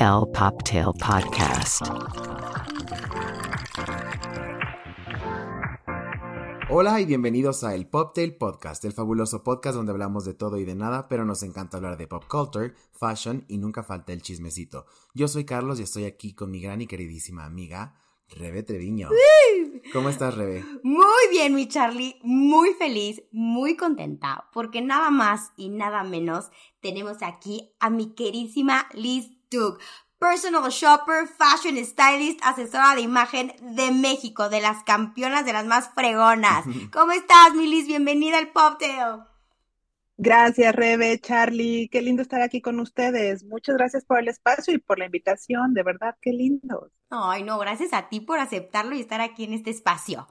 El Poptail Podcast. Hola y bienvenidos a El Poptail Podcast, el fabuloso podcast donde hablamos de todo y de nada, pero nos encanta hablar de pop culture, fashion y nunca falta el chismecito. Yo soy Carlos y estoy aquí con mi gran y queridísima amiga, Rebe Treviño. ¿Cómo estás, Rebe? Muy bien, mi Charlie, muy feliz, muy contenta, porque nada más y nada menos tenemos aquí a mi queridísima Liz Duke, personal shopper, fashion stylist, asesora de imagen de México, de las campeonas, de las más fregonas. ¿Cómo estás, mi Liz? Bienvenida al Poptail. Gracias, Rebe, Charlie. Qué lindo estar aquí con ustedes. Muchas gracias por el espacio y por la invitación. De verdad, qué lindo. Ay, no, gracias a ti por aceptarlo y estar aquí en este espacio.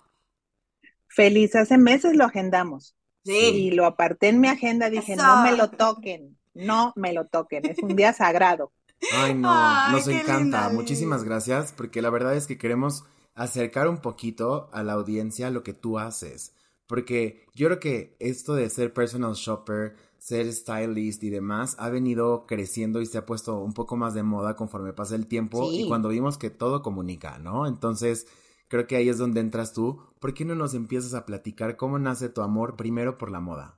Feliz, hace meses lo agendamos. Sí. Y lo aparté en mi agenda, dije, Eso. no me lo toquen, no me lo toquen, es un día sagrado. Ay, no, Ay, nos encanta. Muchísimas gracias, porque la verdad es que queremos acercar un poquito a la audiencia lo que tú haces. Porque yo creo que esto de ser personal shopper, ser stylist y demás ha venido creciendo y se ha puesto un poco más de moda conforme pasa el tiempo Sí. y cuando vimos que todo comunica, ¿no? Entonces, creo que ahí es donde entras tú. ¿Por qué no nos empiezas a platicar cómo nace tu amor primero por la moda?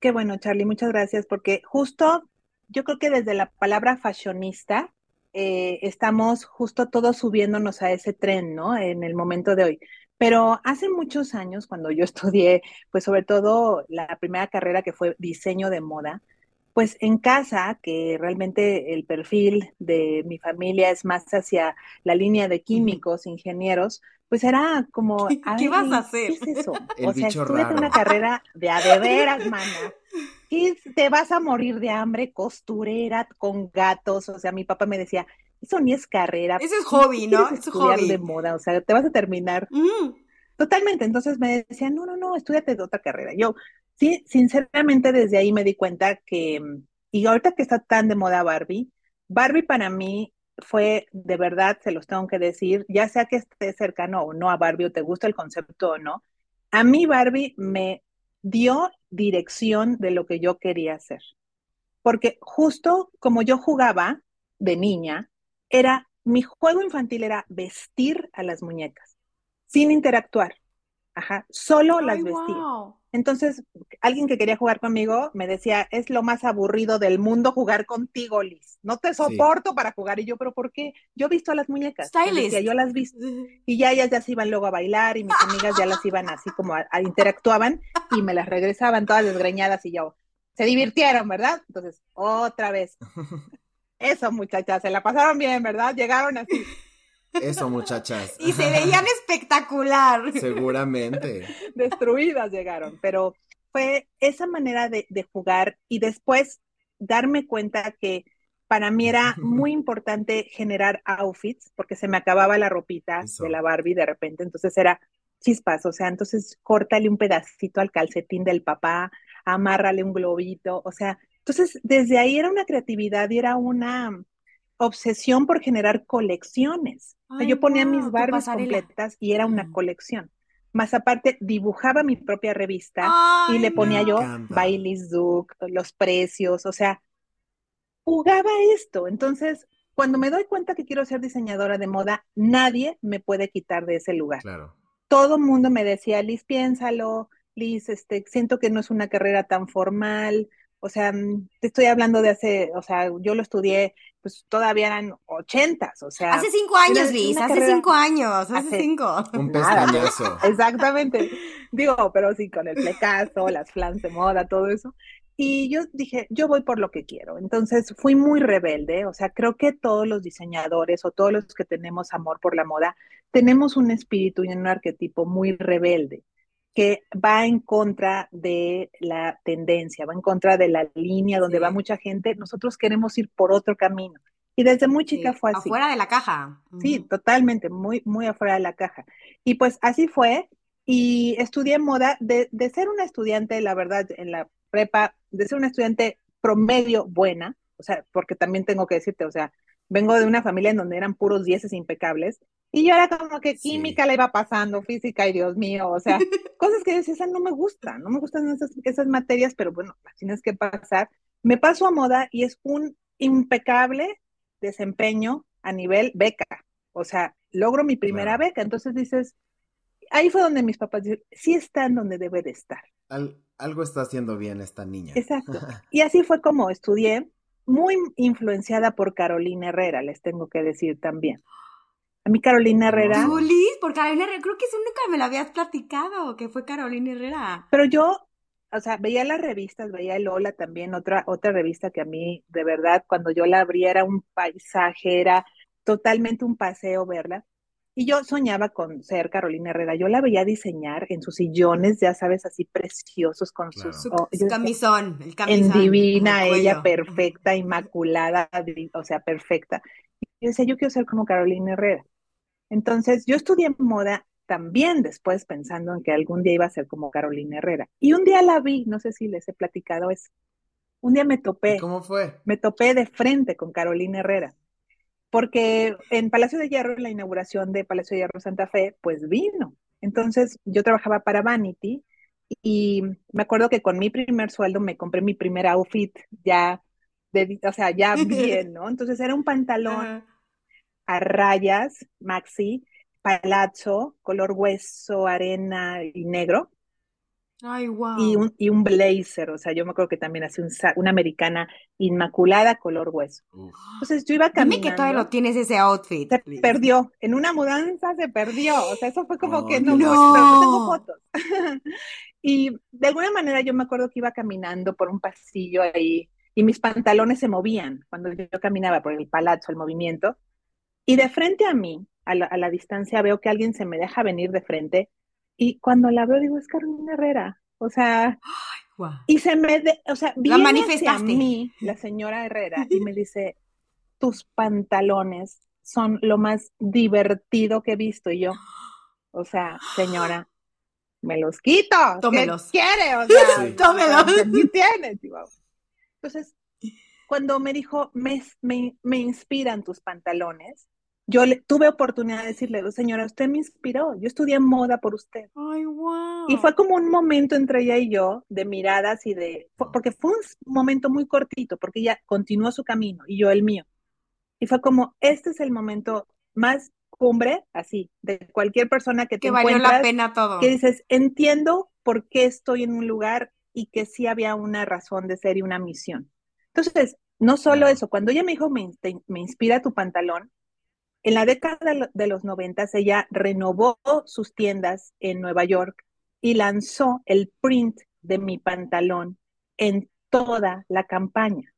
Qué bueno, Charlie, muchas gracias, porque justo yo creo que desde la palabra fashionista eh, estamos justo todos subiéndonos a ese tren, ¿no? En el momento de hoy. Pero hace muchos años, cuando yo estudié, pues sobre todo la primera carrera que fue diseño de moda, pues en casa, que realmente el perfil de mi familia es más hacia la línea de químicos, ingenieros, pues era como, ¿Qué- "Ay, qué vas a hacer?" ¿Qué es eso? El o sea, bicho estudiate raro. una carrera de a de veras, mana. ¿Qué es? Te vas a morir de hambre, costurera con gatos. O sea, mi papá me decía, eso ni es carrera. Ese es ¿qué hobby, ¿no? Es estudiar hobby. de moda, o sea, te vas a terminar Mm. Totalmente, entonces me decían, no, no, no, estudiate de otra carrera. Yo, sí, sinceramente desde ahí me di cuenta que, mm, y ahorita que está tan de moda Barbie, Barbie para mí fue, de verdad, se los tengo que decir, ya sea que esté cercano o no a Barbie o te gusta el concepto o no, a mí Barbie me dio dirección de lo que yo quería hacer. Porque justo como yo jugaba de niña, era, mi juego infantil era vestir a las muñecas sin interactuar. Ajá, solo las vestía. wow. Entonces, alguien que quería jugar conmigo me decía, es lo más aburrido del mundo jugar contigo, Liz. No te soporto para jugar. Y yo, ¿pero por qué? Yo he visto a las muñecas. Stylist. decía, yo las vi. Y ya ellas ya se iban luego a bailar y mis amigas ya las iban así como a, a interactuaban y me las regresaban todas desgreñadas y yo, se divirtieron, ¿verdad? Entonces, otra vez. Eso, muchachas, se la pasaron bien, ¿verdad? Llegaron así. Eso, muchachas. Y se veían espectacular. Seguramente. destruidas llegaron, pero fue esa manera de, de jugar y después darme cuenta que para mí era muy importante generar outfits porque se me acababa la ropita Eso. de la Barbie de repente, entonces era chispas, o sea, entonces córtale un pedacito al calcetín del papá, amárrale un globito, o sea, entonces desde ahí era una creatividad y era una obsesión por generar colecciones. O sea, Ay, yo ponía mis Barbies pasarela. completas y era una Mm. colección. Más aparte, dibujaba mi propia revista y le ponía no. yo. Baileys Duke, los precios, o sea, jugaba esto. Entonces, cuando me doy cuenta que quiero ser diseñadora de moda, nadie me puede quitar de ese lugar. Claro. Todo el mundo me decía, Liz, piénsalo, Liz, este, siento que no es una carrera tan formal. O sea, mm, te estoy hablando de hace, o sea, yo lo estudié, pues todavía eran ochentas, o sea, Hace cinco años, Liz, hace carrera- cinco años, hace, Hace- cinco. Un pestañazo. Exactamente. Digo, pero sí, con el flecazo, las flans de moda, todo eso. Y yo dije, yo voy por lo que quiero. Entonces fui muy rebelde. O sea, creo que todos los diseñadores o todos los que tenemos amor por la moda, tenemos un espíritu y un arquetipo muy rebelde que va en contra de la tendencia, va en contra de la línea donde Sí. va mucha gente. Nosotros queremos ir por otro camino. Y desde muy chica Sí, fue así. Afuera de la caja. Sí, totalmente, muy, muy afuera de la caja. Y pues así fue. Y estudié moda, de, de ser una estudiante, la verdad, en la prepa, de ser una estudiante promedio buena, o sea, porque también tengo que decirte, o sea, vengo de una familia en donde eran puros dieces impecables, y yo era como que Sí. química la iba pasando, física, y Dios mío, o sea, cosas que decía, no me gusta, no me gustan esas, esas materias, pero bueno, las tienes que pasar. Me paso a moda y es un impecable desempeño a nivel beca. O sea, logro mi primera Claro. beca. Entonces dices, ahí fue donde mis papás dijeron, sí está en donde debe de estar. Al- algo está haciendo bien esta niña. Exacto. Y así fue como estudié, muy influenciada por Carolina Herrera, les tengo que decir también. A mí Carolina Herrera. Julis, por Carolina Herrera, creo que eso nunca me lo habías platicado, que fue Carolina Herrera. pero yo, o sea, veía las revistas, veía el Hola también, otra, otra revista que a mí, de verdad, cuando yo la abría era un paisaje, era totalmente un paseo verla. Y yo soñaba con ser Carolina Herrera. Yo la veía diseñar en sus sillones, ya sabes, así preciosos, con Claro. sus... Su, oh, su yo decía, camisón, el en camisón. divina, el ella perfecta, inmaculada, o sea, perfecta. Y yo decía, yo quiero ser como Carolina Herrera. Entonces, yo estudié moda también después pensando en que algún día iba a ser como Carolina Herrera. Y un día la vi, no sé si les he platicado eso. Un día me ¿Y topé, cómo fue? me topé de frente con Carolina Herrera. Porque en Palacio de Hierro, en la inauguración de Palacio de Hierro Santa Fe, pues vino. Entonces, yo trabajaba para Vanity y me acuerdo que con mi primer sueldo me compré mi primer outfit ya, de, o sea, ya bien, ¿no? Entonces era un pantalón a rayas, maxi, palazzo, color hueso, arena y negro, Ay, wow. y un, y un blazer, o sea, yo me acuerdo que también hacía un, una americana inmaculada, color hueso. Uf. Entonces yo iba Dime caminando. que todavía lo tienes ese outfit. se perdió, en una mudanza se perdió, o sea, eso fue como Oh, que no, no tengo fotos. Y de alguna manera yo me acuerdo que iba caminando por un pasillo ahí y mis pantalones se movían cuando yo caminaba por el palazzo, el movimiento, y de frente a mí, a la, a la distancia, veo que alguien se me deja venir de frente y cuando la veo digo, es Carolina Herrera, o sea, y se me, de- o sea, viene manifestaste. mí la señora Herrera y me dice, tus pantalones son lo más divertido que he visto. Y yo, o sea, señora, me los quito. ¿Qué Tómelos. quiere? O sea, Sí. Tómelos. tienes. Entonces, cuando me dijo, me, me, me inspiran tus pantalones, yo le, tuve oportunidad de decirle, señora, usted me inspiró. Yo estudié moda por usted. Ay, wow. Y fue como un momento entre ella y yo de miradas y de, fue- porque fue un momento muy cortito, porque ella continuó su camino y yo el mío. Y fue como, este es el momento más cumbre, así, de cualquier persona que te que valió la encuentras, pena todo. que dices, entiendo por qué estoy en un lugar y que sí había una razón de ser y una misión. Entonces, no solo eso, cuando ella me dijo, me, in- me inspira tu pantalón, en la década de lo- de los noventas ella renovó sus tiendas en Nueva York y lanzó el print de mi pantalón en toda la campaña.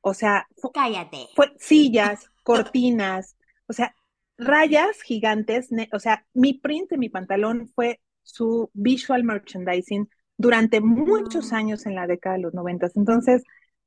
O sea, Cállate. fue sillas, cortinas, o sea, rayas gigantes, o sea, mi print de mi pantalón fue su visual merchandising durante muchos años en la década de los noventas. Entonces,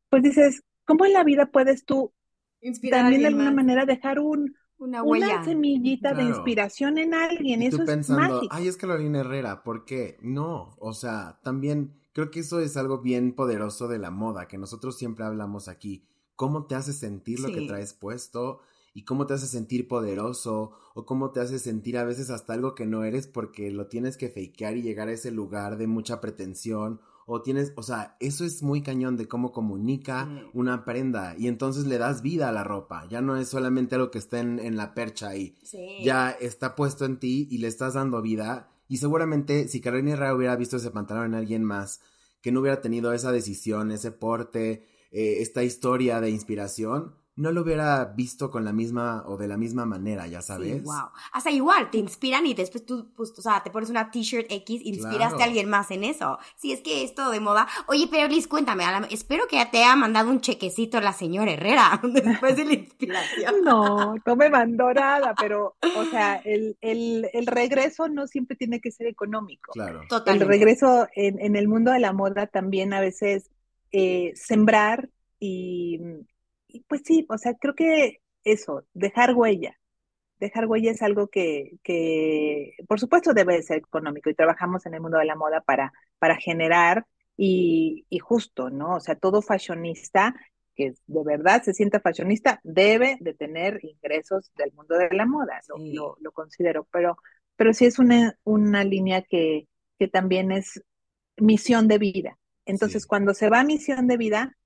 pues dices, ¿cómo en la vida puedes tú Inspirar también de alguna manera dejar un, Una semillita de inspiración en alguien? Y Eso tú es pensando, mágico. ay, es Carolina Herrera, ¿por qué? No, o sea, también creo que eso es algo bien poderoso de la moda, que nosotros siempre hablamos aquí. ¿Cómo te hace sentir lo que traes puesto? ¿Y cómo te hace sentir poderoso? ¿O cómo te hace sentir a veces hasta algo que no eres porque lo tienes que fakear y llegar a ese lugar de mucha pretensión? O tienes, o sea, eso es muy cañón de cómo comunica una prenda y entonces le das vida a la ropa. Ya no es solamente algo que está en, en la percha ahí Sí. ya está puesto en ti y le estás dando vida. Y seguramente si Carolina Herrera hubiera visto ese pantalón en alguien más, que no hubiera tenido esa decisión, ese porte, eh, esta historia de inspiración, no lo hubiera visto con la misma o de la misma manera, ya sabes. Sí, wow. Hasta igual, te inspiran y después tú, pues, o sea, te pones una t-shirt X, inspiraste Claro. a alguien más en eso. Sí, es que es todo de moda. Oye, pero Liz, cuéntame, a la- espero que ya te haya mandado un chequecito la señora Herrera después de la inspiración. No, no me mandó nada, pero, o sea, el, el, el regreso no siempre tiene que ser económico. Claro. El Totalmente. regreso en, en el mundo de la moda también a veces eh, sembrar y, pues sí, o sea, creo que eso, dejar huella. Dejar huella es algo que, que, por supuesto, debe de ser económico y trabajamos en el mundo de la moda para, para generar y, y justo, ¿no? O sea, todo fashionista que de verdad se sienta fashionista debe de tener ingresos del mundo de la moda, lo, Sí. lo, lo considero, pero, pero sí es una, una línea que, que también es misión de vida. Entonces, Sí. cuando se va a misión de vida,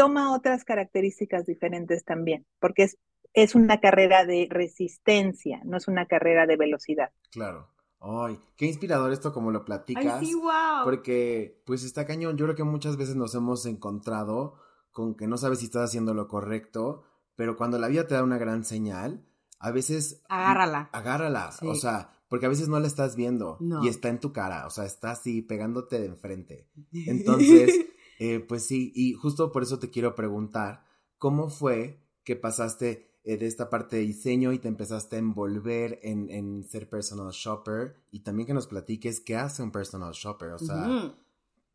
toma otras características diferentes también, porque es, es una carrera de resistencia, no es una carrera de velocidad. Claro. Ay, qué inspirador esto como lo platicas. Ay, sí, wow. Porque, pues está cañón. Yo creo que muchas veces nos hemos encontrado con que no sabes si estás haciendo lo correcto, pero cuando la vida te da una gran señal, a veces... Agárrala. Agárrala. Sí. O sea, porque a veces no la estás viendo No. y está en tu cara. O sea, está así pegándote de enfrente. Entonces, eh, pues sí, y justo por eso te quiero preguntar, ¿cómo fue que pasaste eh, de esta parte de diseño y te empezaste a envolver en, en ser personal shopper? Y también que nos platiques qué hace un personal shopper, o sea, Ujú.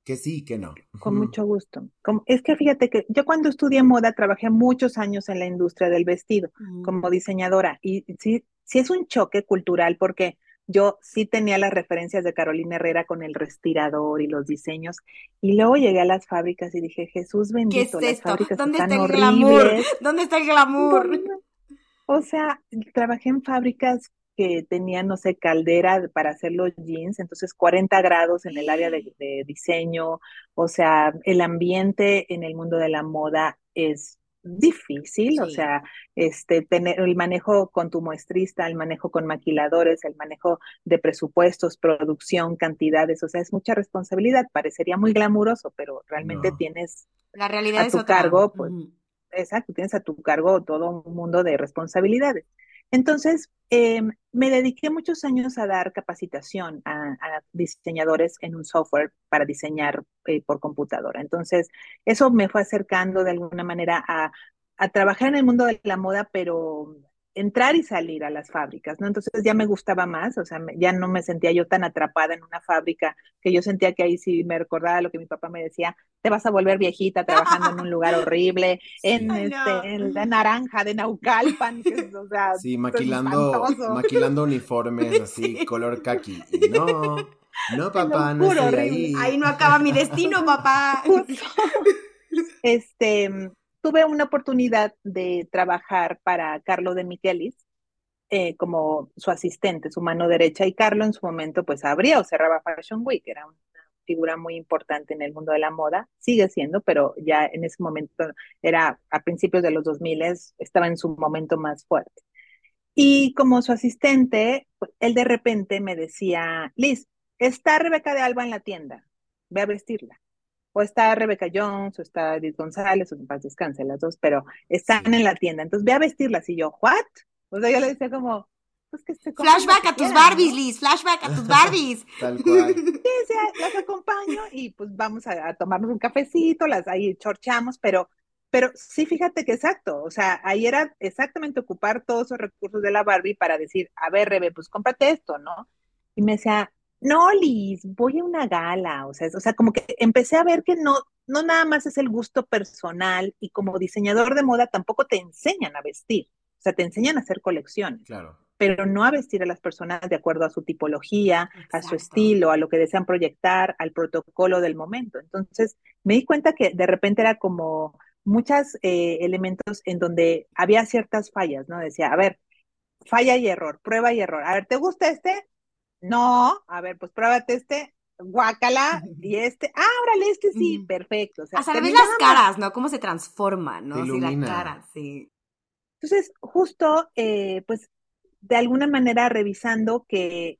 que sí, que no. Con mucho gusto. Como- es que fíjate que yo cuando estudié moda trabajé muchos años en la industria del vestido Ujú. como diseñadora y sí, sí es un choque cultural porque yo sí tenía las referencias de Carolina Herrera con el respirador y los diseños y luego llegué a las fábricas y dije, Jesús ¿Qué es bendito, las esto? fábricas ¿Dónde están está el glamour? horribles. ¿Dónde está el glamour? ¿Dónde? O sea, trabajé en fábricas que tenían, no sé, caldera para hacer los jeans, entonces 40 grados en el área de, de diseño, o sea, el ambiente en el mundo de la moda es difícil, o sea, este, tener el manejo con tu muestrista, el manejo con maquiladores, el manejo de presupuestos, producción, cantidades, o sea, es mucha responsabilidad, parecería muy glamuroso, pero realmente No. tienes La realidad a es tu otra. cargo, pues, exacto, tienes a tu cargo todo un mundo de responsabilidades. Entonces, eh, me dediqué muchos años a dar capacitación a, a diseñadores en un software para diseñar eh, por computadora. Entonces, eso me fue acercando de alguna manera a, a trabajar en el mundo de la moda, pero entrar y salir a las fábricas, ¿no? Entonces ya me gustaba más, o sea, me- ya no me sentía yo tan atrapada en una fábrica, que yo sentía que ahí sí me recordaba lo que mi papá me decía, te vas a volver viejita trabajando en un lugar horrible, en, no. este, en la naranja de Naucalpan, que es, o sea, Sí, es maquilando, maquilando uniformes así, Sí. color kaki. Y no, no, papá, no juro, estoy ahí. Ahí no acaba mi destino, papá. Justo. Este, tuve una oportunidad de trabajar para Carlo de Michelis eh, como su asistente, su mano derecha, y Carlo en su momento pues abría o cerraba Fashion Week, era una figura muy importante en el mundo de la moda, sigue siendo, pero ya en ese momento era a principios de los 2000 estaba en su momento más fuerte. Y como su asistente, él de repente me decía, Liz, está Rebeca de Alba en la tienda, ve a vestirla. O está Rebeca Jones, o está Edith González, o en paz descanse las dos, pero están Sí. en la tienda. Entonces ve a vestirlas. Y yo, ¿what? O sea, yo le decía como, pues que se Flashback a tus Barbies, ¿no? Liz. Flashback a tus Barbies. Tal cual. Sí, o sea, las acompaño y pues vamos a, a tomarnos un cafecito, las ahí chorchamos, pero, pero sí, fíjate que exacto, o sea, ahí era exactamente ocupar todos esos recursos de la Barbie para decir, a ver, Rebe, pues cómprate esto, ¿no? Y me decía, no, Liz, voy a una gala, o sea, es- o sea, como que empecé a ver que no, no nada más es el gusto personal y como diseñador de moda tampoco te enseñan a vestir, o sea, te enseñan a hacer colecciones Claro. pero no a vestir a las personas de acuerdo a su tipología, a su estilo, a lo que desean proyectar, al protocolo del momento. Entonces, me di cuenta que de repente era como muchos elementos en donde había ciertas fallas, ¿no? Decía, a ver, falla y error, prueba y error. A ver, ¿te gusta este? No, a ver, pues pruébate este, guácala, y este, ah, órale, este sí, Ujú. perfecto. O sea, Hasta le ves las caras, ¿no? Cómo se transforman, ¿no? Sí, la cara, sí. Entonces, justo, eh, pues, de alguna manera revisando que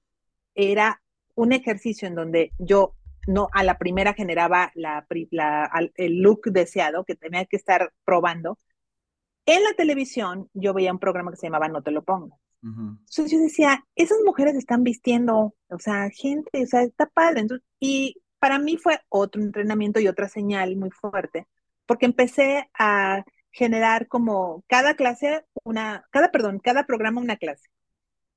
era un ejercicio en donde yo no a la primera generaba la, pri- la- al- el look deseado que tenía que estar probando. En la televisión yo veía un programa que se llamaba No te lo pongas. Ujú. Entonces yo decía, esas mujeres están vistiendo, o sea, gente, o sea, está padre. Entonces, y para mí fue otro entrenamiento y otra señal muy fuerte, porque empecé a generar como cada clase, una, cada, perdón, cada programa una clase.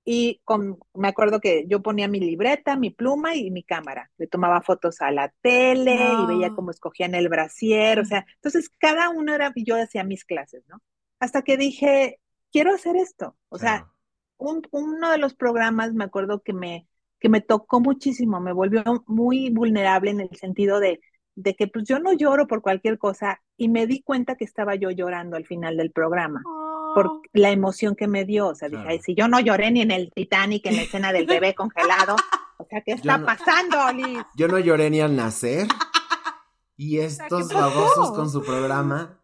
Y con, me acuerdo que yo ponía mi libreta, mi pluma y mi cámara. Le tomaba fotos a la tele y veía No. cómo escogían el brasier, o sea, entonces cada uno era, y yo hacía mis clases, ¿no? Hasta que dije, quiero hacer esto. O sea. Un, uno de los programas me acuerdo que me, que me tocó muchísimo, me volvió muy vulnerable en el sentido de, de que pues yo no lloro por cualquier cosa y me di cuenta que estaba yo llorando al final del programa por la emoción que me dio. O sea, dije, ay, si yo no lloré ni en el Titanic, en la escena del bebé congelado, o sea, ¿qué está no- pasando, Liz? Yo no lloré ni al nacer. Y estos babosos con su programa.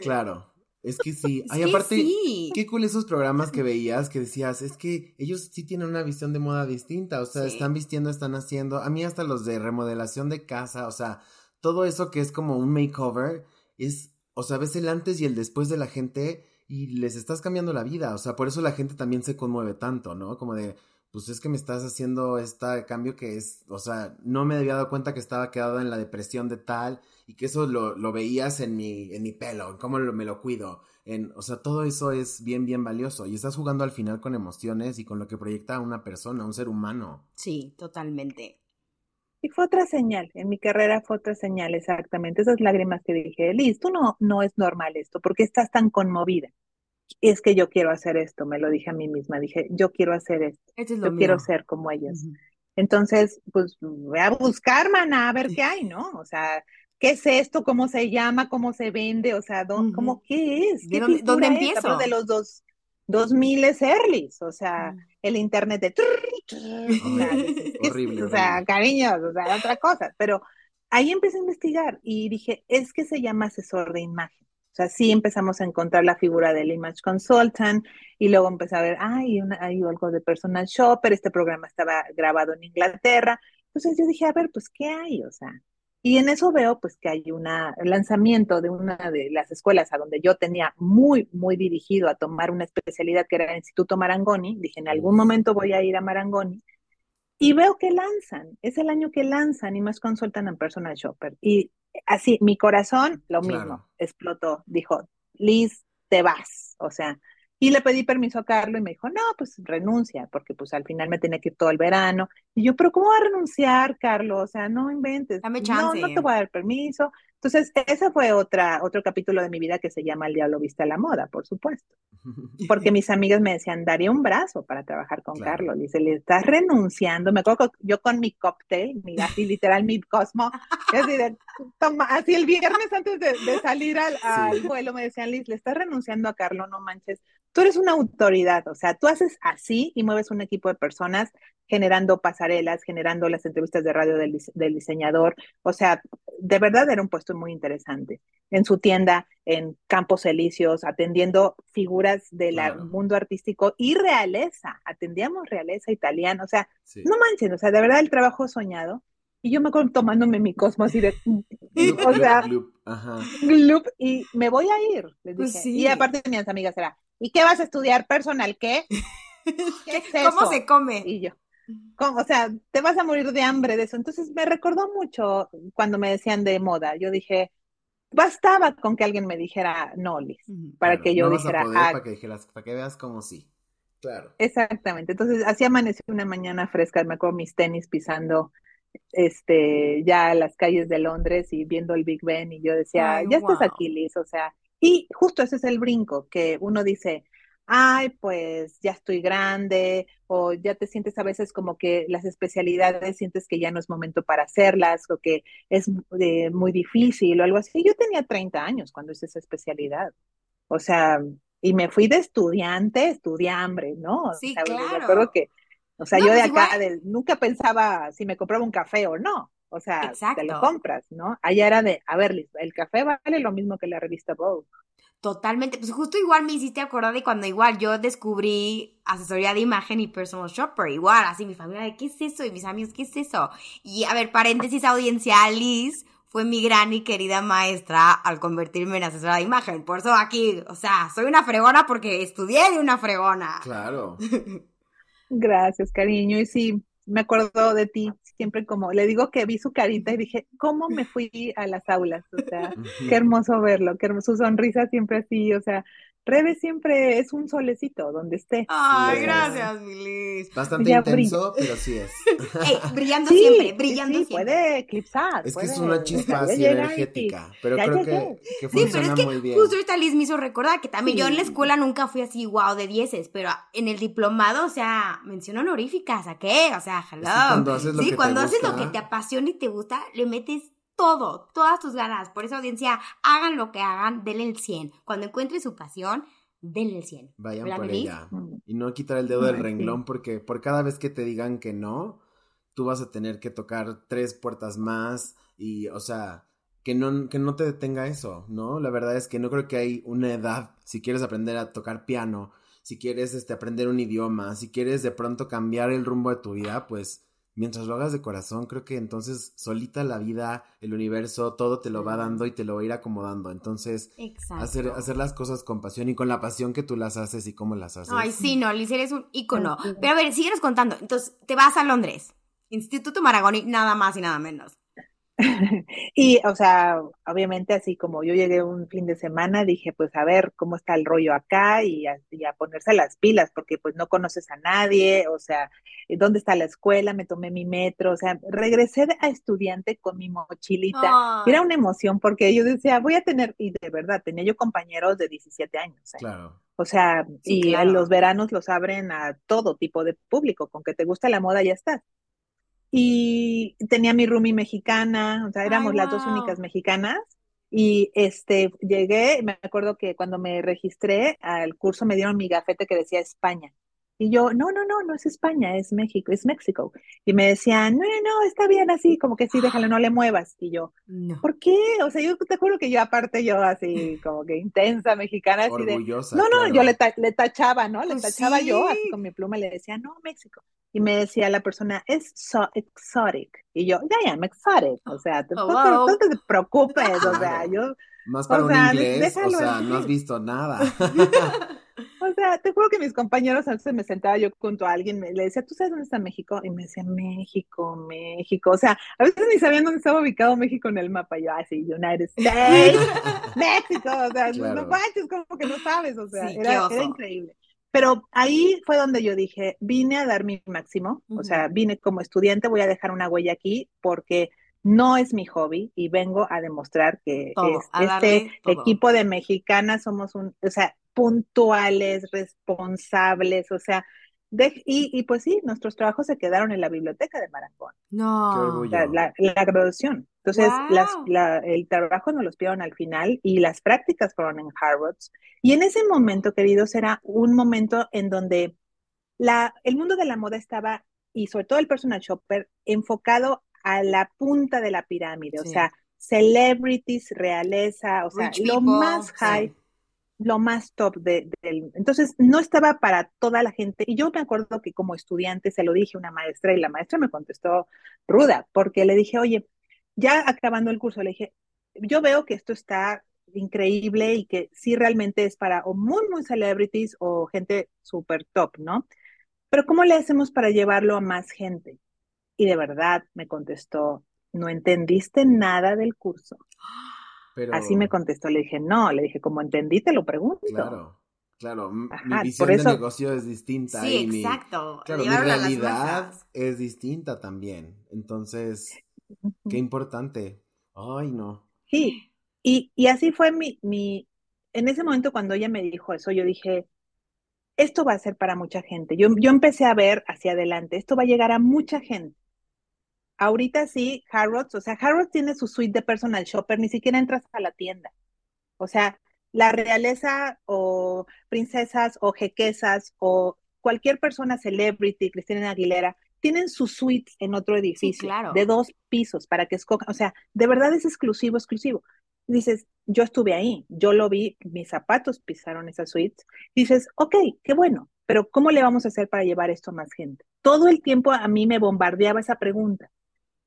Claro. Es que sí. Ay, aparte, sí. qué cool esos programas que veías que decías, es que ellos sí tienen una visión de moda distinta, o sea, Sí. están vistiendo, están haciendo, a mí hasta los de remodelación de casa, o sea, todo eso que es como un makeover, es, o sea, ves el antes y el después de la gente y les estás cambiando la vida, o sea, por eso la gente también se conmueve tanto, ¿no? Como de, pues es que me estás haciendo este cambio que es, o sea, no me había dado cuenta que estaba quedado en la depresión de tal y que eso lo, lo veías en mi, en mi pelo, en cómo lo- me lo cuido, en, o sea, todo eso es bien, bien valioso y estás jugando al final con emociones y con lo que proyecta una persona, un ser humano. Sí, totalmente. Y fue otra señal, en mi carrera fue otra señal, exactamente. Esas lágrimas que dije, Liz, tú no, no es normal esto, ¿por qué estás tan conmovida? Es que yo quiero hacer esto, me lo dije a mí misma, dije, yo quiero hacer esto, Esto es lo yo quiero ser como ellas. Entonces, pues voy a buscar, mana, a ver qué hay, ¿no? O sea, ¿qué es esto? ¿Cómo se llama? ¿Cómo se vende? O sea, ¿dó- Ujú. ¿cómo qué es? ¿De ¿Qué dónde- dónde es? empiezo? De los dos, 2000 earlys, o sea, Ujú. el internet de... horrible, o sea, cariños, o sea, otra cosa. Pero ahí empecé a investigar y dije, es que se llama asesor de imagen. O sea, sí empezamos a encontrar la figura del image consultant y luego empecé a ver, ay, hay algo de personal shopper, este programa estaba grabado en Inglaterra. Entonces yo dije, a ver, pues, ¿qué hay? O sea, y en eso veo pues que hay un lanzamiento de una de las escuelas a donde yo tenía muy, muy dirigido a tomar una especialidad que era el Instituto Marangoni. Dije, en algún momento voy a ir a Marangoni. Y veo que lanzan, es el año que lanzan y más consultan en Personal Shopper. Y así, mi corazón, lo Claro. mismo, explotó. Dijo, Liz, te vas. O sea, y le pedí permiso a Carlos y me dijo, no, pues renuncia, porque pues al final me tenía que ir todo el verano. Y yo, pero ¿cómo va a renunciar, Carlos? O sea, no inventes. Dame No, chance. no te voy a dar permiso. Entonces, ese fue otra, otro capítulo de mi vida que se llama El Diablo Viste a la Moda, por supuesto. Porque mis amigas me decían, daría un brazo para trabajar con Claro. Carlos. Dice, le estás renunciando. Me acuerdo yo con mi cóctel, mi, así literal, mi Cosmo, así, de, toma, así el viernes antes de, de salir al, al vuelo me decían, Liz, le estás renunciando a Carlos, no manches. Tú eres una autoridad, o sea, tú haces así y mueves un equipo de personas generando pasarelas, generando las entrevistas de radio del, del diseñador. O sea, de verdad era un puesto muy interesante. En su tienda, en Campos Elíseos, atendiendo figuras del Claro. mundo artístico y realeza. Atendíamos realeza italiana. O sea, Sí. no manchen, o sea, de verdad el trabajo soñado. Y yo me acuerdo tomándome mi cosmo así de, Glup, o sea, glup. Ajá. y me voy a ir, les Pues dije. sí. Y aparte mis amigas era, ¿y qué vas a estudiar personal? ¿Qué? ¿Qué es ¿Cómo eso? se come? Y yo, ¿cómo? O sea, te vas a morir de hambre de eso. Entonces me recordó mucho cuando me decían de moda. Yo dije, bastaba con que alguien me dijera no, Liz, Ujú. para Claro, que yo no vas a dijera, poder ah, para que dijeras, para que veas como sí. Claro. exactamente. Entonces así amanecí una mañana fresca, me acuerdo mis tenis pisando este ya las calles de Londres y viendo el Big Ben y yo decía, Ay, ya estás aquí, Liz, o sea, y justo ese es el brinco, que uno dice, ay, pues ya estoy grande, o ya te sientes a veces como que las especialidades sientes que ya no es momento para hacerlas, o que es eh, muy difícil o algo así. Yo tenía 30 años cuando hice esa especialidad, o sea, y me fui de estudiante, estudiambre, ¿no? O Sí, sea, Me claro. acuerdo que, o sea, No, yo de pues acá de- nunca pensaba si me compraba un café o no. O sea, te lo compras, ¿no? Allá era de, a ver, el café vale lo mismo que la revista Vogue. Totalmente, pues justo igual me hiciste acordar de cuando igual yo descubrí asesoría de imagen y personal shopper, igual, así mi familia de qué es eso y mis amigos, ¿qué es eso? Y a ver, paréntesis audiencia, Liz fue mi gran y querida maestra al convertirme en asesora de imagen, por eso aquí, o sea, soy una fregona porque estudié de una fregona. Claro. Gracias, cariño. Y sí, me acuerdo de ti, siempre como, le digo que vi su carita y dije, ¿cómo me fui a las aulas? O sea, qué hermoso verlo, qué hermoso, su sonrisa siempre así, o sea, Rebe siempre es un solecito donde esté. Ay, Sí. gracias, mi Liz. Bastante Ya intenso, pero sí es. Ey, brillando Sí, siempre, brillando sí, siempre. puede eclipsar. Es que es una chispa así energética, pero ya creo llegué. que, que Sí, pero funciona es que muy bien. justo ahorita Liz me hizo recordar que también yo en la escuela nunca fui así, wow, de dieces, pero en el diplomado, o sea, mención honorífica, ¿saqué? O sea, hello. Es que cuando haces lo sí, que te cuando haces lo que te apasiona y te gusta, le metes todo, todas tus ganas. Por eso, audiencia, hagan lo que hagan, denle el 100. Cuando encuentren su pasión, denle el 100. Vayan ¿Verdad, por Liz? ella. Mm. Y no quitar el dedo del renglón porque por cada vez que te digan que no, tú vas a tener que tocar tres puertas más y, o sea, que no, que no te detenga eso, ¿no? La verdad es que no creo que hay una edad, si quieres aprender a tocar piano, si quieres este, aprender un idioma, si quieres de pronto cambiar el rumbo de tu vida, pues mientras lo hagas de corazón, creo que entonces solita la vida, el universo, todo te lo va dando y te lo va a ir acomodando. Entonces, hacer, hacer las cosas con pasión y con la pasión que tú las haces y cómo las haces. Ay, sí, no, Liz, eres un ícono. Pero a ver, síguenos contando. Entonces, te vas a Londres, Instituto Maragoni, nada más y nada menos. y, o sea, obviamente así como yo llegué un fin de semana, dije, pues a ver cómo está el rollo acá y a, ponerse las pilas, porque pues no conoces a nadie, o sea, ¿dónde está la escuela? Me tomé mi metro, o sea, regresé a estudiante con mi mochilita. Era una emoción porque yo decía, voy a tener, y de verdad, tenía yo compañeros de 17 años. ¿eh? Claro. O sea, y los veranos los abren a todo tipo de público, con que te gusta la moda ya estás y tenía mi roomie mexicana, o sea, éramos las dos únicas mexicanas. Y este, llegué, me acuerdo que cuando me registré al curso me dieron mi gafete que decía España. Y yo, no, no, no, no es España, es México, es México. Y me decían, no, no, no, está bien así, como que sí, déjalo, no le muevas. Y yo, ¿por qué? O sea, yo te juro que yo aparte, yo así, como que intensa mexicana, así de, no, no, yo le, le, tachaba, ¿no? Le pues tachaba yo, así con mi pluma, le decía, no, México. Y me decía la persona, es so exotic. Y yo, ya, am exotic. O sea, oh, no, te preocupes, o sea, yo... Más para un inglés, o sea, no has visto nada. O sea, te juro que mis compañeros antes me sentaba yo junto a alguien, me, le decía, ¿tú sabes dónde está México? Y me decía, México, México. O sea, a veces ni sabían dónde estaba ubicado México en el mapa. yo, así, ah, United States, México. O sea, no manches, como que no sabes. O sea, era, era, increíble. Pero ahí fue donde yo dije, vine a dar mi máximo. O sea, vine como estudiante, voy a dejar una huella aquí porque no es mi hobby y vengo a demostrar que este equipo de mexicanas somos un, o sea, puntuales, responsables, o sea, y, y, pues sí, nuestros trabajos se quedaron en la biblioteca de Marangón. No. La, la, graduación. Entonces, las, la, el trabajo nos los pidieron al final y las prácticas fueron en Harvard. Y en ese momento, queridos, era un momento en donde la, el mundo de la moda estaba, y sobre todo el personal shopper, enfocado a la punta de la pirámide, o sea, celebrities, realeza, o sea, lo más high lo más top de. Entonces, no estaba para toda la gente. Y yo me acuerdo que como estudiante se lo dije a una maestra y la maestra me contestó ruda, porque le dije, oye, ya acabando el curso, le dije, yo veo que esto está increíble y que sí realmente es para o muy, muy celebrities o gente súper top, ¿no? Pero ¿cómo le hacemos para llevarlo a más gente? Y de verdad me contestó, no entendiste nada del curso. Así me contestó, le dije, no, le dije, como entendí, te lo pregunto. Claro, claro, mi visión de negocio es distinta. Sí, exacto. claro, mi realidad es distinta también. Entonces, qué importante. Ay, no. Sí, y, y así fue mi, mi, en ese momento cuando ella me dijo eso, yo dije, esto va a ser para mucha gente. Yo, yo empecé a ver hacia adelante, esto va a llegar a mucha gente ahorita sí, Harrods, o sea, Harrods tiene su suite de personal shopper, ni siquiera entras a la tienda. O sea, la realeza o princesas o jequesas o cualquier persona celebrity, Cristina Aguilera, tienen su suite en otro edificio de dos pisos para que escojan. O sea, de verdad es exclusivo, exclusivo. Dices, yo estuve ahí, yo lo vi, mis zapatos pisaron esa suite. Dices, ok, qué bueno, pero ¿cómo le vamos a hacer para llevar esto a más gente? Todo el tiempo a mí me bombardeaba esa pregunta.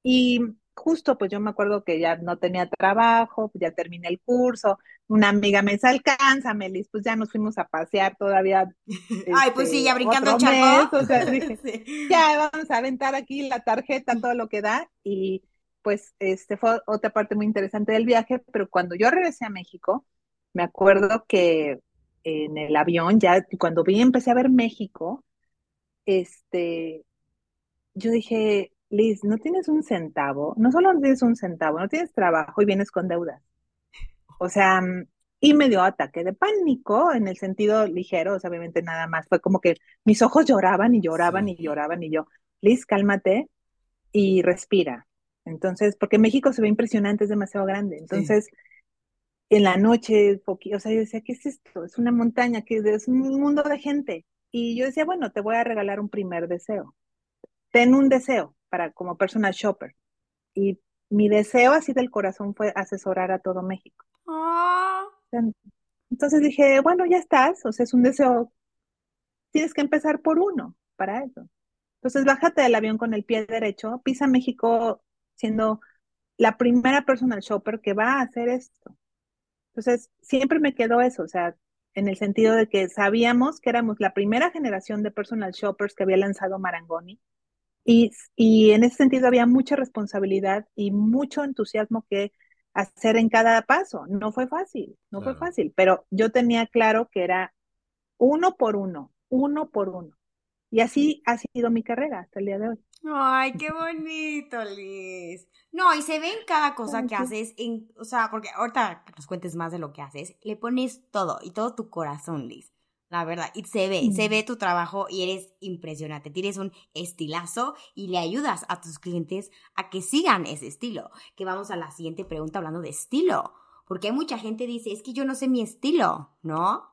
Y justo, pues yo me acuerdo que ya no tenía trabajo, ya terminé el curso, una amiga me dice, alcanza, Melis, pues ya nos fuimos a pasear todavía. Ay, pues sí, ya este, brincando charco. Ya vamos a aventar aquí la tarjeta, todo lo que da, y pues este fue otra parte muy interesante del viaje, pero cuando yo regresé a México, me acuerdo que en el avión, ya cuando vi, empecé a ver México, este, yo dije, Liz, no tienes un centavo, no solo no tienes un centavo, no tienes trabajo y vienes con deudas. O sea, mm, y me dio ataque de pánico en el sentido ligero, o sea, obviamente nada más. Fue como que mis ojos lloraban y lloraban y lloraban y yo, Liz, cálmate y respira. Entonces, porque México se ve impresionante, es demasiado grande. Entonces, en la noche, o sea, yo decía, ¿qué es esto? Es una montaña, que es un mundo de gente. Y yo decía, bueno, te voy a regalar un primer deseo. Ten un deseo para como personal shopper. Y mi deseo así del corazón fue asesorar a todo México. Ah, Entonces dije, bueno, ya estás, o sea, es un deseo, tienes que empezar por uno para eso. Entonces, bájate del avión con el pie derecho, pisa México siendo la primera personal shopper que va a hacer esto. Entonces, siempre me quedó eso, o sea, en el sentido de que sabíamos que éramos la primera generación de personal shoppers que había lanzado Marangoni. Y, y en ese sentido había mucha responsabilidad y mucho entusiasmo que hacer en cada paso. No fue fácil, no fue fácil, pero yo tenía claro que era uno por uno, uno por uno. Y así ha sido mi carrera hasta el día de hoy. Ay, qué bonito, Liz. No, y se ve en cada cosa que haces, en, o sea, porque ahorita que nos cuentes más de lo que haces, le pones todo y todo tu corazón, Liz. La verdad, y se ve, se ve tu trabajo y eres impresionante. Tienes un estilazo y le ayudas a tus clientes a que sigan ese estilo. Que vamos a la siguiente pregunta hablando de estilo. Porque hay mucha gente que dice, es que yo no sé mi estilo, ¿no?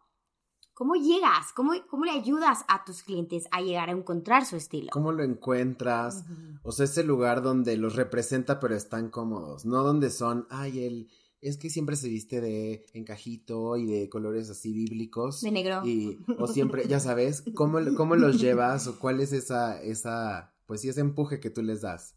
¿Cómo llegas? ¿Cómo, ¿Cómo le ayudas a tus clientes a llegar a encontrar su estilo? ¿Cómo lo encuentras? O sea, ese lugar donde los representa pero están cómodos, no donde son, ay, él es que siempre se viste de encajito y de colores así bíblicos. De negro. Y, o siempre, ya sabes, ¿cómo, cómo los llevas o cuál es esa, esa, pues sí, ese empuje que tú les das?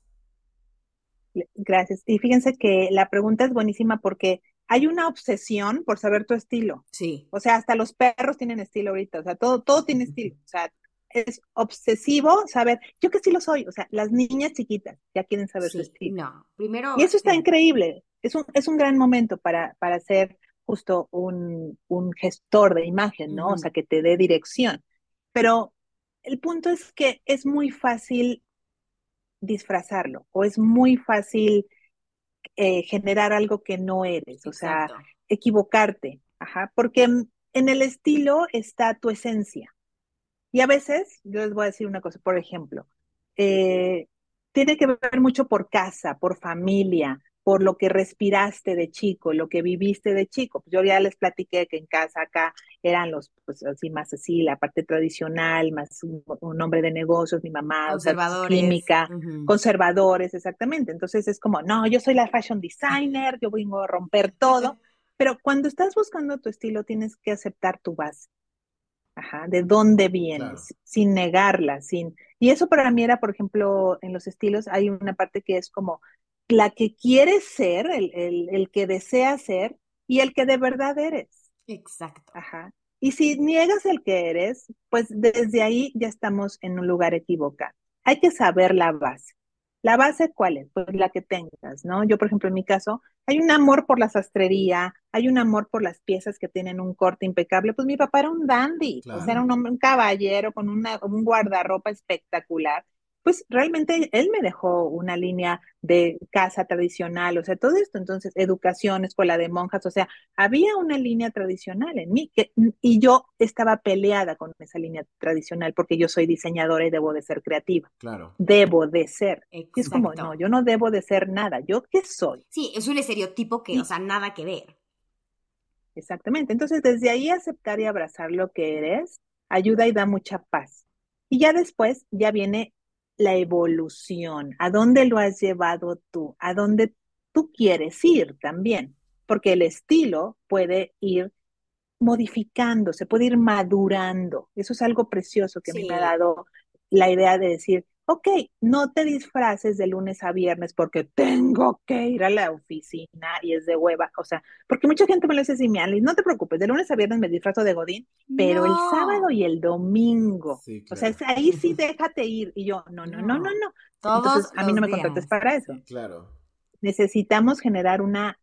Gracias. Y fíjense que la pregunta es buenísima porque hay una obsesión por saber tu estilo. Sí. O sea, hasta los perros tienen estilo ahorita. O sea, todo, todo tiene estilo. O sea, es obsesivo saber, yo qué estilo soy. O sea, las niñas chiquitas ya quieren saber su Sí, estilo. no. Primero. Y eso está sí. increíble. Es un, es un gran momento para, para ser justo un, un gestor de imagen, ¿no? O Ujú. sea, que te dé dirección. Pero el punto es que es muy fácil disfrazarlo o es muy fácil eh, generar algo que no eres, o sea, Exacto. equivocarte, ajá, porque en el estilo está tu esencia. Y a veces, yo les voy a decir una cosa, por ejemplo, eh, tiene que ver mucho por casa, por familia, por lo que respiraste de chico, lo que viviste de chico. Pues yo ya les platiqué que en casa acá eran los, pues así, más así, la parte tradicional, más un, un hombre de negocios, mi mamá, o sea, Conservadores. química, conservadores, exactamente. Entonces es como, no, yo soy la fashion designer, yo vengo a romper todo. Pero cuando estás buscando tu estilo, tienes que aceptar tu base. Ajá, de dónde vienes, Claro. sin negarla, sin... Y eso para mí era, por ejemplo, en los estilos hay una parte que es como la que quieres ser, el, el, el que deseas ser y el que de verdad eres. Exacto. Ajá. Y si niegas el que eres, pues desde ahí ya estamos en un lugar equivocado. Hay que saber la base. ¿La base cuál es? Pues la que tengas, ¿no? Yo, por ejemplo, en mi caso, hay un amor por la sastrería, hay un amor por las piezas que tienen un corte impecable. Pues mi papá era un dandy, o sea, era un hombre, un caballero con una, un guardarropa espectacular. Pues realmente él me dejó una línea de casa tradicional, o sea, todo esto. Entonces, educación, escuela de monjas, o sea, había una línea tradicional en mí que, y yo estaba peleada con esa línea tradicional porque yo soy diseñadora y debo de ser creativa. Claro. Debo de ser. Es como, no, yo no debo de ser nada. ¿Yo qué soy? Sí, es un estereotipo que, o sea, nada que ver. Exactamente. Entonces, desde ahí aceptar y abrazar lo que eres ayuda y da mucha paz. Y ya después, ya viene la evolución. ¿A dónde lo has llevado tú? ¿A dónde tú quieres ir también? Porque el estilo puede ir modificándose, puede ir madurando. Eso es algo precioso que a mí me ha dado la idea de decir, ok, no te disfraces de lunes a viernes porque tengo que ir a la oficina y es de hueva. O sea, porque mucha gente me lo dice así, mi Alice, no te preocupes, de lunes a viernes me disfrazo de Godín, pero el sábado y el domingo. Sí, O sea, ahí sí déjate ir. Y yo, no, no, no, no, no. Todos Entonces, a mí no me contrates días. para eso. Claro. Necesitamos generar una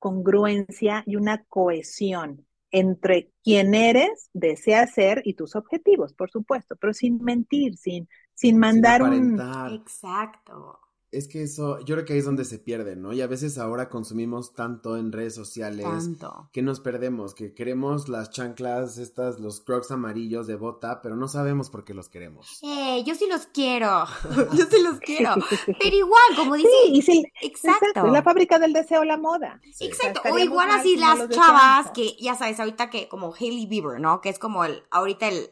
congruencia y una cohesión entre quién eres, deseas ser y tus objetivos, por supuesto, pero sin mentir, sin, sin mandar Sin un... Exacto. Es que eso, yo creo que ahí es donde se pierde, ¿no? Y a veces ahora consumimos tanto en redes sociales Tanto. que nos perdemos, que queremos las chanclas, estas, los crocs amarillos de bota, pero no sabemos por qué los queremos. Eh, yo sí los quiero. yo sí los quiero. Pero igual, como dice. Sí, y sí, exacto. exacto, es la fábrica del deseo, la moda. Sí. Exacto, o Estaríamos igual así las chavas que, ya sabes, ahorita que como Hailey Bieber, ¿no? Que es como el, ahorita el,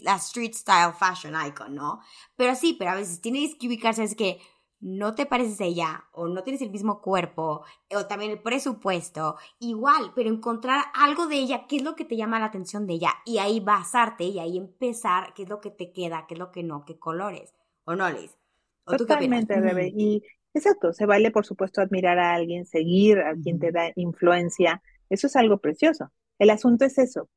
la street style fashion icon, ¿no? Pero sí, pero a veces tienes que ubicarse, es que no te pareces a ella o no tienes el mismo cuerpo o también el presupuesto, igual, pero encontrar algo de ella, qué es lo que te llama la atención de ella y ahí basarte y ahí empezar qué es lo que te queda, qué es lo que no, qué colores o no les. Totalmente, Rebe. Y exacto, se vale por supuesto admirar a alguien, seguir a quien te da influencia, eso es algo precioso. El asunto es eso.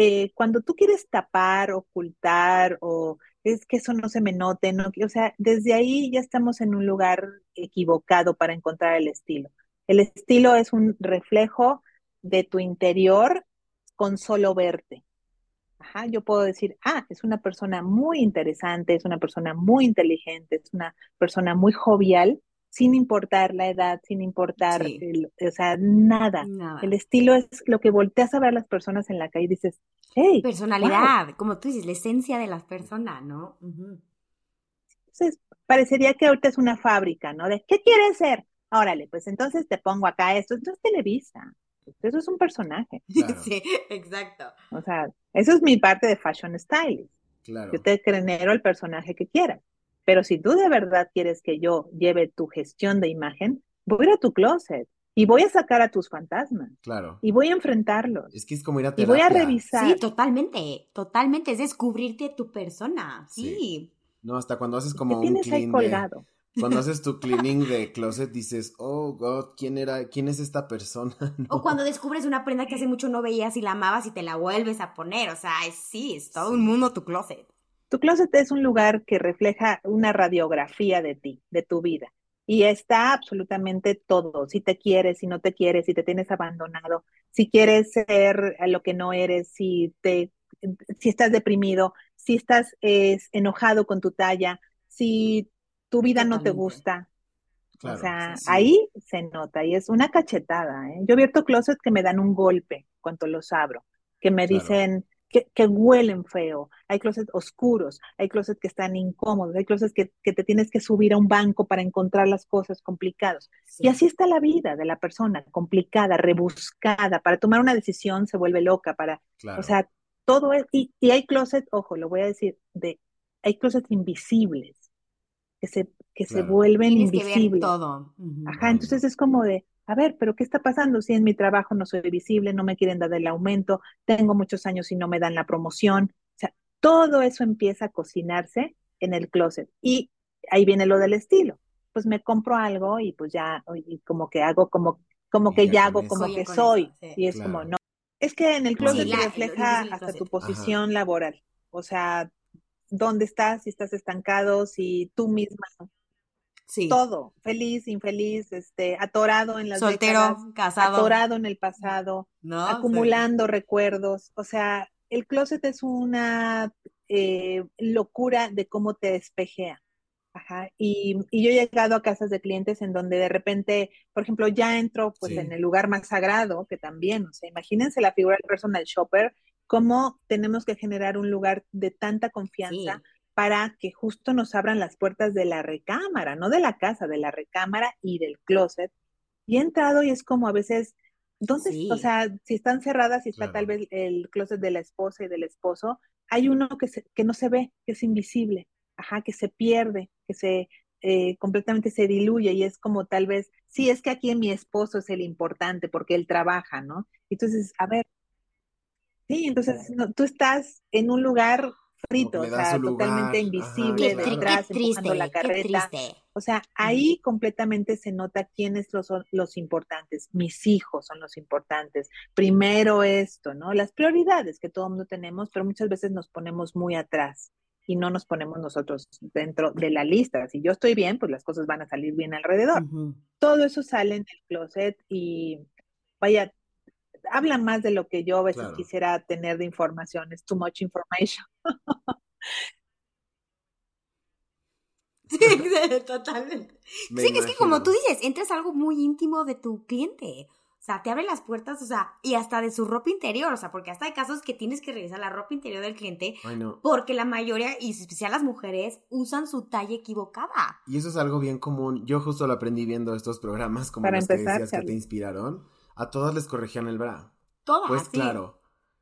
Eh, cuando tú quieres tapar, ocultar o es que eso no se me note, no, o sea, desde ahí ya estamos en un lugar equivocado para encontrar el estilo. El estilo es un reflejo de tu interior con solo verte. Ajá, yo puedo decir, ah, es una persona muy interesante, es una persona muy inteligente, es una persona muy jovial, sin importar la edad, sin importar, o sea, nada. El estilo es lo que volteas a ver a las personas en la calle y dices, hey. Personalidad, como tú dices, la esencia de las personas, ¿no? Entonces, parecería que ahorita es una fábrica, ¿no? De, ¿qué quieres ser? Órale, pues entonces te pongo acá esto. Esto es Televisa. Eso es un personaje. Sí, exacto. O sea, eso es mi parte de fashion stylist. Claro. Yo te genero el personaje que quieras. Pero si tú de verdad quieres que yo lleve tu gestión de imagen, voy a ir a tu closet y voy a sacar a tus fantasmas. Claro. Y voy a enfrentarlos. Es que es como ir a terapia. Y voy a revisar. Sí, totalmente, totalmente. Es descubrirte tu persona. Sí. No, hasta cuando haces como un clean colgado? Cuando haces tu cleaning de closet dices, oh God, ¿quién era, quién es esta persona? O cuando descubres una prenda que hace mucho no veías y la amabas y te la vuelves a poner. O sea, sí, es todo un mundo tu closet. Tu closet es un lugar que refleja una radiografía de ti, de tu vida. Y está absolutamente todo. Si te quieres, si no te quieres, si te tienes abandonado, si quieres ser lo que no eres, si te, si estás deprimido, si estás enojado con tu talla, si tu vida no te gusta. o sea, ahí se nota y es una cachetada. ¿eh? Yo abierto closets que me dan un golpe cuando los abro, que me dicen, que, huelen feo, hay closets oscuros, hay closets que están incómodos, hay closets que, te tienes que subir a un banco para encontrar las cosas complicadas. Y así está la vida de la persona, complicada, rebuscada, para tomar una decisión se vuelve loca, para, o sea, todo es, y, hay closets, ojo, lo voy a decir, de, hay closets invisibles, que se, que se vuelven invisibles. todo. Ajá, entonces es como de, a ver, pero ¿qué está pasando si en mi trabajo no soy visible, no me quieren dar el aumento, tengo muchos años y no me dan la promoción? O sea, todo eso empieza a cocinarse en el closet. Y ahí viene lo del estilo. Pues me compro algo y pues ya, y como que hago como, como que ya, hago como que soy. Y es como, no. Es que en el closet refleja hasta tu posición laboral. O sea, dónde estás, si estás estancado, si tú misma todo, feliz, infeliz, este, atorado en las Soltero, casado. Atorado en el pasado, acumulando recuerdos. O sea, el closet es una eh, locura de cómo te despejea. Ajá. Y, y, yo he llegado a casas de clientes en donde de repente, por ejemplo, ya entro pues en el lugar más sagrado, que también, o sea, imagínense la figura del personal shopper, cómo tenemos que generar un lugar de tanta confianza para que justo nos abran las puertas de la recámara, no de la casa, de la recámara y del closet. Y he entrado y es como a veces, ¿dónde? O sea, si están cerradas, si está tal vez el closet de la esposa y del esposo, hay uno que, que no se ve, que es invisible, ajá, que se pierde, que se eh, completamente se diluye y es como tal vez, sí, es que aquí mi esposo es el importante porque él trabaja, ¿no? Entonces, a ver, sí, entonces tú estás en un lugar frito, o sea, totalmente invisible detrás, empujando la carreta. O sea, ahí completamente se nota quiénes son los importantes. Mis hijos son los importantes. Primero esto, ¿no? Las prioridades que todo el mundo tenemos, pero muchas veces nos ponemos muy atrás y no nos ponemos nosotros dentro de la lista. Si yo estoy bien, pues las cosas van a salir bien alrededor. Todo eso sale en el closet y vaya, habla más de lo que yo a veces quisiera tener de información, es too much information. sí, totalmente. sí, es que como tú dices, entras algo muy íntimo de tu cliente. O sea, te abre las puertas, o sea, y hasta de su ropa interior, o sea, porque hasta hay casos que tienes que revisar la ropa interior del cliente, porque la mayoría, y especial las mujeres, usan su talla equivocada. Y eso es algo bien común. Yo justo lo aprendí viendo estos programas como los que decías que te inspiraron a todas les corregían el bra. Todas. Pues claro.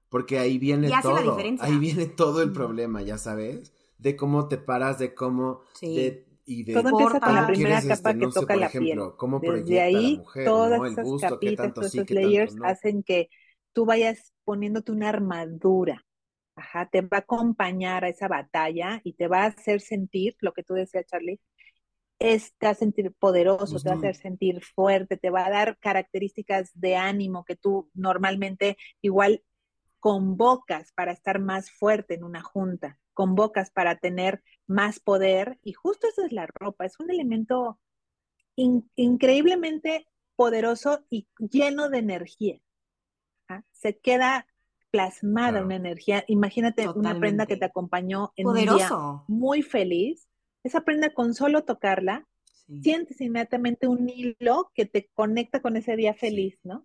Porque ahí viene todo. Ahí viene todo el problema, ya sabes. De cómo te paras, de cómo. De Y de Todo empieza con la Corta. primera capa este, que no sé, toca por la ejemplo, piel. cómo Desde la ahí, mujer, todas ¿no? El esas busto, qué capitas, tanto todos sí, esos tanto layers no. hacen que tú vayas poniéndote una armadura. Ajá, te va a acompañar a esa batalla y te va a hacer sentir lo que tú decías, Charlie, es, te va a sentir poderoso, te va a hacer sentir fuerte, te va a dar características de ánimo que tú normalmente igual convocas para estar más fuerte en una junta, convocas para tener más poder y justo eso es la ropa, es un elemento in- increíblemente poderoso y lleno de energía. ¿ah? Se queda plasmada Claro. una energía. Imagínate una prenda que te acompañó en un día muy feliz. Esa prenda con solo tocarla, Sí. sientes inmediatamente un hilo que te conecta con ese día feliz, ¿no?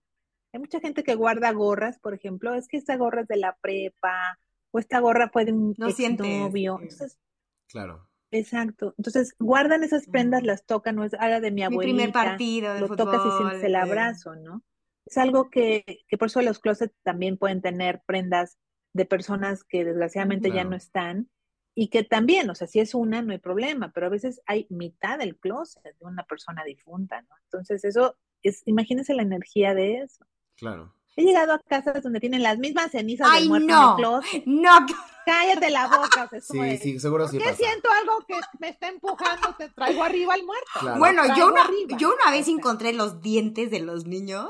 Hay mucha gente que guarda gorras, por ejemplo, es que esta gorra es de la prepa, o esta gorra fue de un exnovio. Sí. Entonces, Claro. exacto. Entonces, guardan esas prendas, las tocan, no es haga de mi Mi abuelita, primer partido de lo fútbol. tocas y sientes el eh, abrazo, ¿no? Es algo que, que por eso los closets también pueden tener prendas de personas que desgraciadamente ya no están y que también, o sea, si es una, no hay problema, pero a veces hay mitad del closet de una persona difunta, ¿no? Entonces eso es, imagínense la energía de eso. Claro. He llegado a casas donde tienen las mismas cenizas ¡Ay, del muerto no! en el closet. No, Cállate la boca, o sea, Sí, de, sí, seguro ¿por sí qué pasa. siento algo que me está empujando? Te traigo arriba al muerto. Claro. Bueno, yo una, arriba. yo una vez encontré los dientes de los niños.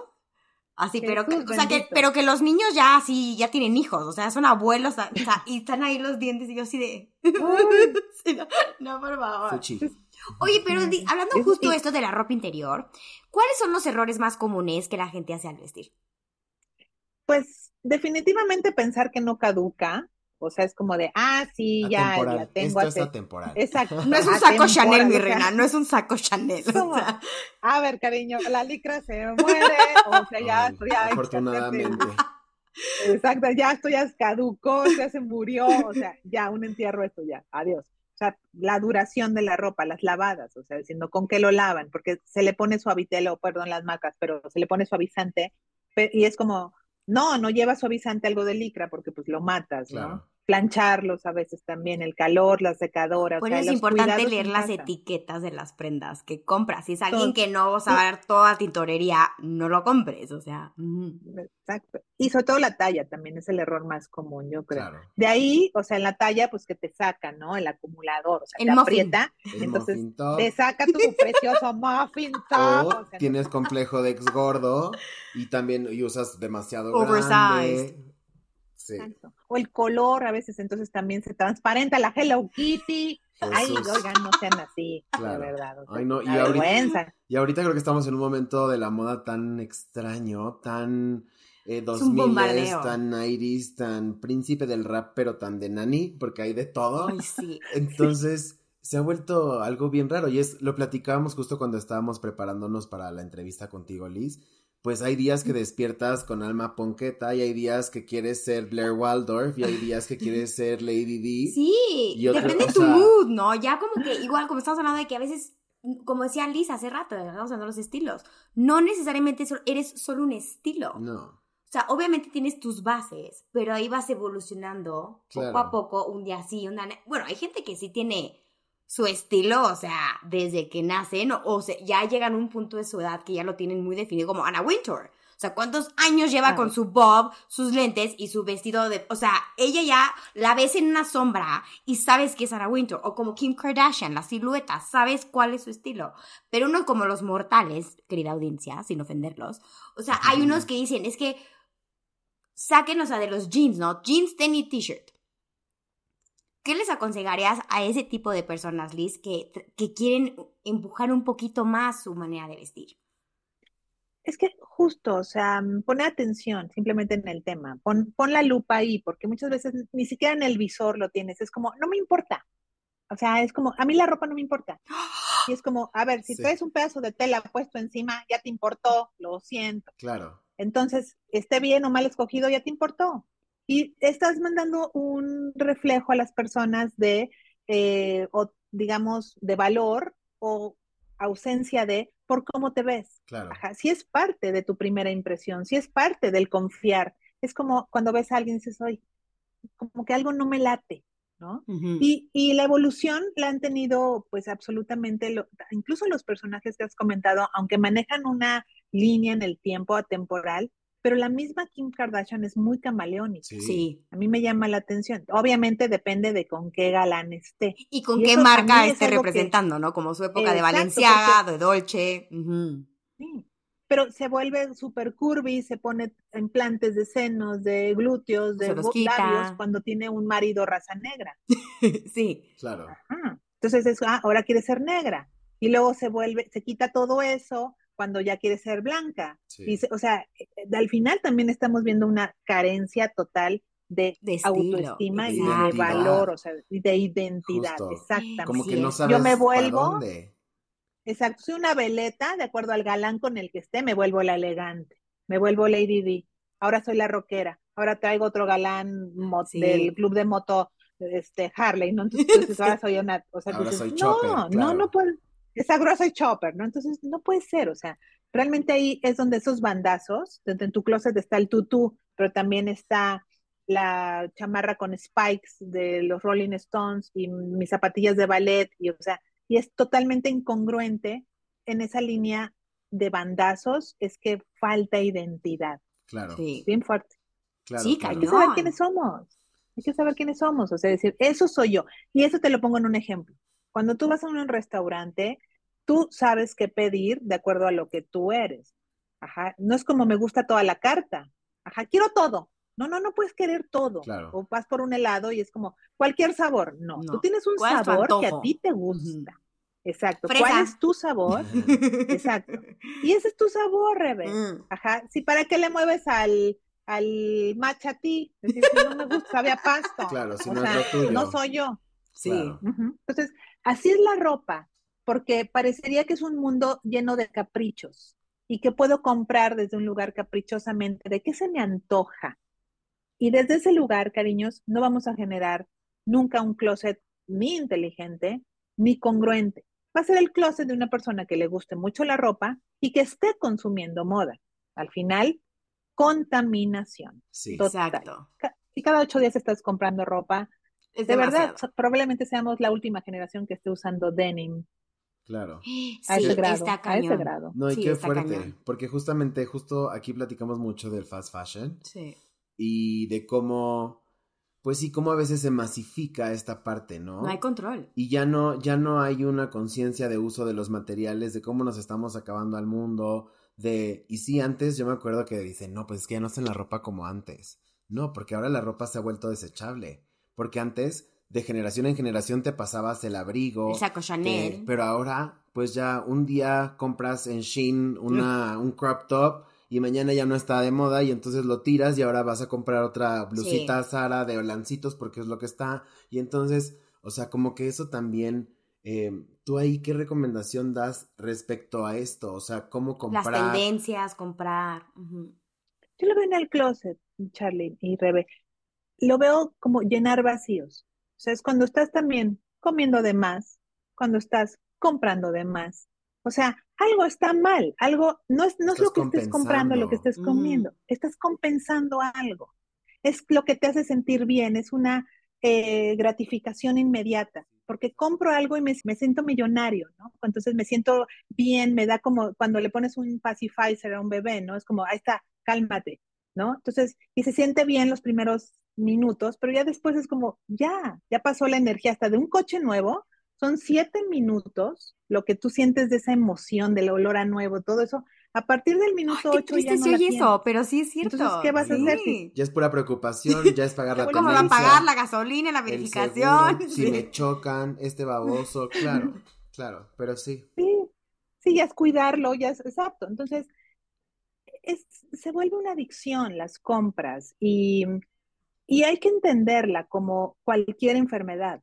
Así, pero o sea, que, pero que los niños ya así, ya tienen hijos, o sea, son abuelos, o sea, y están ahí los dientes y yo así de... Sí, no, no, por favor. Fuchi. Oye, pero di- hablando Es- justo esto de la ropa interior, ¿cuáles son los errores más comunes que la gente hace al vestir? Pues definitivamente pensar que no caduca, o sea, es como de, ah, sí, ya la tengo Esto es. Exacto. No es un saco Chanel, mi reina, no es un saco Chanel. o sea, A ver, cariño, la licra se muere, o sea, ya, Ay, ya, afortunadamente. exacto, ya esto ya caducó, ya se murió, o sea, ya un entierro esto ya, adiós. O sea, la duración de la ropa, las lavadas, o sea, diciendo con qué lo lavan, porque se le pone suavitel, o perdón las marcas, pero se le pone suavizante, y es como, no, no lleva suavizante algo de licra, porque pues lo matas, ¿no? Claro. Plancharlos a veces también, el calor, la secadora, Por o sea, eso es los importante leer las casa. etiquetas de las prendas que compras. Si es alguien que no va a saber toda tintorería, no lo compres. O sea. Exacto. Y sobre todo la talla también es el error más común, yo creo. Claro. De ahí, o sea, en la talla, pues que te saca, ¿no? El acumulador, o sea, El te muffin. aprieta, El entonces muffin top. te saca tu precioso muffin top. O o sea, tienes complejo de ex gordo y también y usas demasiado Oversized. grande. Sí. exacto. O el color a veces, entonces también se transparenta la Hello Kitty. Ay, Jesús. oigan, no sean así, Claro. de verdad. o sea, Ay, no, y ahorita- vergüenza. Y ahorita creo que estamos en un momento de la moda tan extraño, tan eh, Es un 2000 bombardeo. tan 90s, tan príncipe del rap, pero tan de nani, porque hay de todo. Ay, sí. Entonces, se ha vuelto algo bien raro y es, lo platicábamos justo cuando estábamos preparándonos para la entrevista contigo, Liz. Pues hay días que despiertas con alma ponqueta y hay días que quieres ser Blair Waldorf y hay días que quieres ser Lady D. Sí, Y otro- depende de tu sea- mood, ¿no? Ya como que, igual como estamos hablando de que a veces, como decía Liz hace rato, estamos hablando de los estilos, no necesariamente eres solo un estilo. No, O sea, obviamente tienes tus bases, pero ahí vas evolucionando poco a poco, un día sí, un día no. Bueno, hay gente que sí tiene su estilo, o sea, desde que nacen, o, o se- ya llegan a un punto de su edad que ya lo tienen muy definido, como Anna Wintour. O sea, ¿cuántos años lleva con su bob, sus lentes y su vestido de... O sea, ella ya la ves en una sombra y sabes que es Anna Wintour. O como Kim Kardashian, la silueta, sabes cuál es su estilo. Pero uno como los mortales, querida audiencia, sin ofenderlos. O sea, hay unos que dicen, es que saquen, o sea, de los jeans, ¿no? Jeans, tenis, t-shirt. ¿Qué les aconsejarías a ese tipo de personas, Liz, que, que quieren empujar un poquito más su manera de vestir? Es que justo, o sea, pone atención simplemente en el tema, pon, pon la lupa ahí, porque muchas veces ni siquiera en el visor lo tienes, es como, no me importa. O sea, es como, a mí la ropa no me importa. Y es como, a ver, si Sí. traes un pedazo de tela puesto encima, ya te importó, lo siento. claro. Entonces, esté bien o mal escogido, ya te importó. Y estás mandando un reflejo a las personas de, eh, o digamos, de valor o ausencia de por cómo te ves. Claro. Ajá, si es parte de tu primera impresión, si es parte del confiar. Es como cuando ves a alguien y dices, oye, como que algo no me late, ¿no? Y, y la evolución la han tenido, pues absolutamente, lo- incluso los personajes que has comentado, aunque manejan una línea en el tiempo atemporal, pero la misma Kim Kardashian es muy camaleónica. Sí. Sí. A mí me llama la atención. Obviamente depende de con qué galán esté. Y con Y qué marca es esté que- representando, ¿no? Como su época de Valenciaga, de Dolce. Sí. Pero se vuelve súper curvy, se pone implantes de senos, de glúteos, de labios cuando tiene un marido raza negra. sí. Claro. Ajá. Entonces es, ah, ahora quiere ser negra. Y luego se vuelve, se quita todo eso cuando ya quiere ser blanca. Sí. Y se- o sea, eh, al final también estamos viendo una carencia total de, De estilo, autoestima y de valor, o sea, de identidad, Justo. exactamente. Como que no es. sabes Yo me vuelvo- dónde. Exacto, soy una veleta, de acuerdo al galán con el que esté, me vuelvo la elegante, me vuelvo Lady D. Ahora soy la rockera, ahora traigo otro galán Sí. del club de moto, este Harley, ¿no? Entonces, entonces ahora soy una, o sea, Ahora dices, soy no, Chopper, no, claro. no puede, exacto, ahora soy Chopper, ¿no? Entonces no puede ser, o sea, realmente ahí es donde esos bandazos, donde en tu closet está el tutú, pero también está la chamarra con spikes de los Rolling Stones y mis zapatillas de ballet, y o sea, y es totalmente incongruente en esa línea de bandazos, es que falta identidad, Claro. Sí. bien fuerte. claro, Sí, claro. Hay que saber quiénes somos, hay que saber quiénes somos, o sea, decir, eso soy yo. Y eso te lo pongo en un ejemplo. Cuando tú vas a un restaurante, tú sabes qué pedir de acuerdo a lo que tú eres. Ajá, no es como me gusta toda la carta. Ajá, quiero todo. No, no, no puedes querer todo. Claro. O vas por un helado y es como cualquier sabor. No, No. tú tienes un ¿Cuál es sabor que a ti te gusta. Exacto. Fresa. ¿Cuál es tu sabor? Exacto. Y ese es tu sabor, Rebe. Mm. Ajá. Sí, ¿para qué le mueves al, al matcha? Es decir, si no me gusta, sabe a pasto. Claro, si O no es sea, lo tuyo. no soy yo. Sí. Claro. Entonces, así es la ropa, porque parecería que es un mundo lleno de caprichos y que puedo comprar desde un lugar caprichosamente de qué se me antoja. Y desde ese lugar, cariños, no vamos a generar nunca un closet ni inteligente ni congruente. Va a ser el closet de una persona que le guste mucho la ropa y que esté consumiendo moda. Al final, contaminación. Sí. Total. Exacto. Si cada ocho días estás comprando ropa, Es de verdad, demasiado. probablemente seamos la última generación que esté usando denim Claro. a Sí, ese grado, está a ese grado. No, y Sí, qué fuerte. cañón. Porque justamente, justo aquí platicamos mucho del fast fashion Sí. y de cómo, pues sí, cómo a veces se masifica esta parte, ¿no? No hay control. Y ya no, ya no hay una conciencia de uso de los materiales, de cómo nos estamos acabando al mundo, de, y sí, antes yo me acuerdo que dicen, no, pues es que ya no hacen la ropa como antes. No, porque ahora la ropa se ha vuelto desechable. Porque antes, de generación en generación, te pasabas el abrigo. El saco Chanel. pero ahora, pues ya un día compras en Shein una, un crop top y mañana ya no está de moda y entonces lo tiras y ahora vas a comprar otra blusita Sara de lancitos porque es lo que está. Y entonces, o sea, como que eso también, eh, tú ahí, ¿qué recomendación das respecto a esto? O sea, ¿cómo Las comprar? tendencias, comprar. Yo lo veo en el closet, Charlie y Rebe. Lo veo como llenar vacíos. O sea, es cuando estás también comiendo de más, cuando estás comprando de más. O sea, algo está mal, algo, no es, no es lo que estés comprando, lo que estés Mm. comiendo, estás compensando algo. Es lo que te hace sentir bien, es una eh, gratificación inmediata, porque compro algo y me, me siento millonario, ¿no? Entonces me siento bien, me da como cuando le pones un pacifier a un bebé, ¿no? Es como, ahí está, cálmate, ¿no? Entonces, y se siente bien los primeros minutos, pero ya después es como, ya, ya pasó la energía hasta de un coche nuevo, son siete minutos lo que tú sientes de esa emoción, del olor a nuevo, todo eso. A partir del minuto Qué triste ya no se la oye tienes. eso, pero sí es cierto. Entonces, ¿qué vas a hacer si- Ya es pura preocupación, ya es pagar la ¿Cómo me va a pagar la gasolina, la verificación? seguro, si me chocan, este baboso, claro, claro, pero sí. Sí, sí, ya es cuidarlo, ya es exacto. Entonces, es, se vuelve una adicción las compras y, y hay que entenderla como cualquier enfermedad.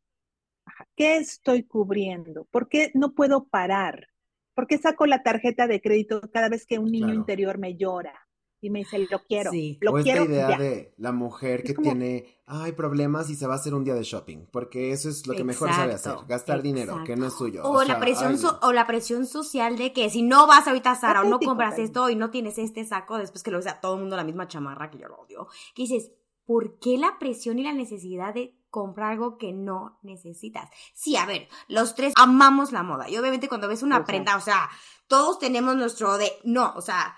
Ajá, ¿Qué estoy cubriendo? ¿Por qué no puedo parar? ¿Por qué saco la tarjeta de crédito cada vez que un niño Claro. interior me llora y me dice, lo quiero, Sí. lo o esta quiero idea ya"? de la mujer que como- tiene, ay, problemas y se va a hacer un día de shopping, porque eso es lo que mejor sabe hacer, Exacto, gastar dinero, que no es suyo. O, la sea, presión ay, so- no. o la presión social de que si no vas ahorita a Zara o no compras esto y no tienes este saco, después que lo usa todo el mundo la misma chamarra que yo lo odio, que dices, ¿por qué la presión y la necesidad de comprar algo que no necesitas. Sí, a ver, los tres amamos la moda. Y obviamente cuando ves una prenda, o sea, todos tenemos nuestro de, no, o sea,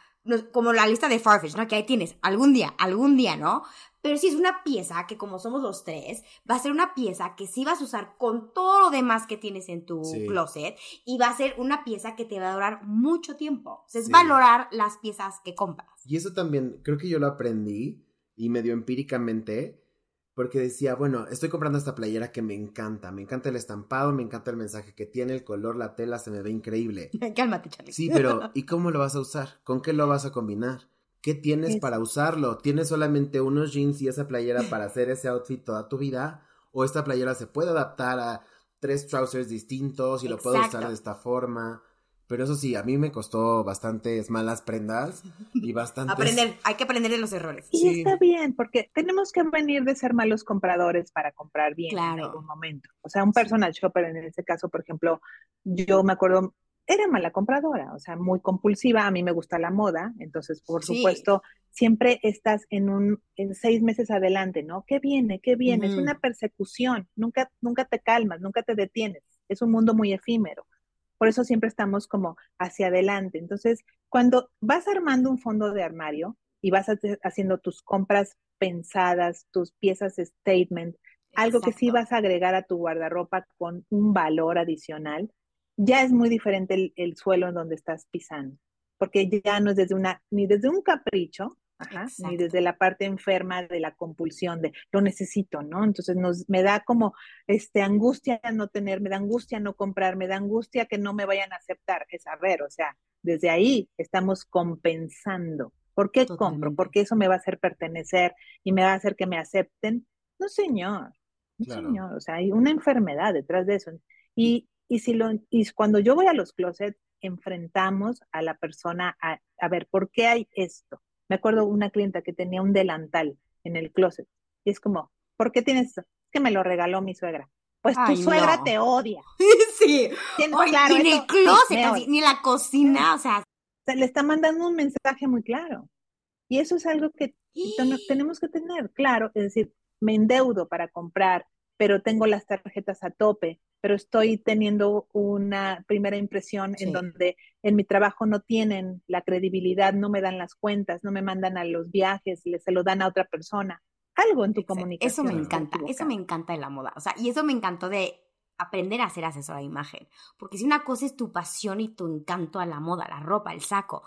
como la lista de Farfetch, ¿no? Que ahí tienes, algún día, algún día, ¿no? Pero si es una pieza que como somos los tres, va a ser una pieza que sí vas a usar con todo lo demás que tienes en tu closet y va a ser una pieza que te va a durar mucho tiempo. O sea, es valorar las piezas que compras. Y eso también, creo que yo lo aprendí y medio empíricamente porque decía, bueno, estoy comprando esta playera que me encanta, me encanta el estampado, me encanta el mensaje que tiene, el color, la tela, se me ve increíble. Cálmate, Charlie. Sí, pero ¿y cómo lo vas a usar? ¿Con qué lo vas a combinar? ¿Qué tienes para usarlo? ¿Tienes solamente unos jeans y esa playera para hacer ese outfit toda tu vida? ¿O esta playera se puede adaptar a tres trousers distintos y lo puedo usar de esta forma? Pero eso sí, a mí me costó bastantes malas prendas y bastante. Aprender, hay que aprender de los errores. Y está bien, porque tenemos que venir de ser malos compradores para comprar bien en algún momento. O sea, un personal shopper en ese caso, por ejemplo, yo me acuerdo, era mala compradora, o sea, muy compulsiva. A mí me gusta la moda, entonces, por supuesto, siempre estás en un en seis meses adelante, ¿no? ¿Qué viene? ¿Qué viene? Es una persecución. Nunca, nunca te calmas, nunca te detienes. Es un mundo muy efímero. Por eso siempre estamos como hacia adelante. Entonces, cuando vas armando un fondo de armario y vas haciendo tus compras pensadas, tus piezas statement, algo que sí vas a agregar a tu guardarropa con un valor adicional, ya es muy diferente el, suelo en donde estás pisando, porque ya no es desde una, ni desde un capricho, Ajá, ni desde la parte enferma de la compulsión de lo necesito, ¿no? Entonces nos, me da como este angustia no tener, me da angustia no comprar, me da angustia que no me vayan a aceptar. Es a ver, o sea, desde ahí estamos compensando. ¿Por qué compro? Porque eso me va a hacer pertenecer y me va a hacer que me acepten. No, señor. No, señor. O sea, hay una enfermedad detrás de eso. Y, y si lo, y cuando yo voy a los closets, enfrentamos a la persona a, a ver, ¿por qué hay esto? Me acuerdo una clienta que tenía un delantal en el closet. Y es como, ¿por qué tienes eso? Es que me lo regaló mi suegra. Pues tu suegra te odia. sí. ni el closet, ni la cocina, o sea. le está mandando un mensaje muy claro. Y eso es algo que tenemos que tener, claro. Es decir, me endeudo para comprar, pero tengo las tarjetas a tope, pero estoy teniendo una primera impresión en donde en mi trabajo no tienen la credibilidad, no me dan las cuentas, no me mandan a los viajes, se lo dan a otra persona. Algo en tu comunicación. Eso me encanta, eso me encanta de la moda. O sea, y eso me encantó de aprender a ser asesora de imagen. Porque si una cosa es tu pasión y tu encanto a la moda, la ropa, el saco,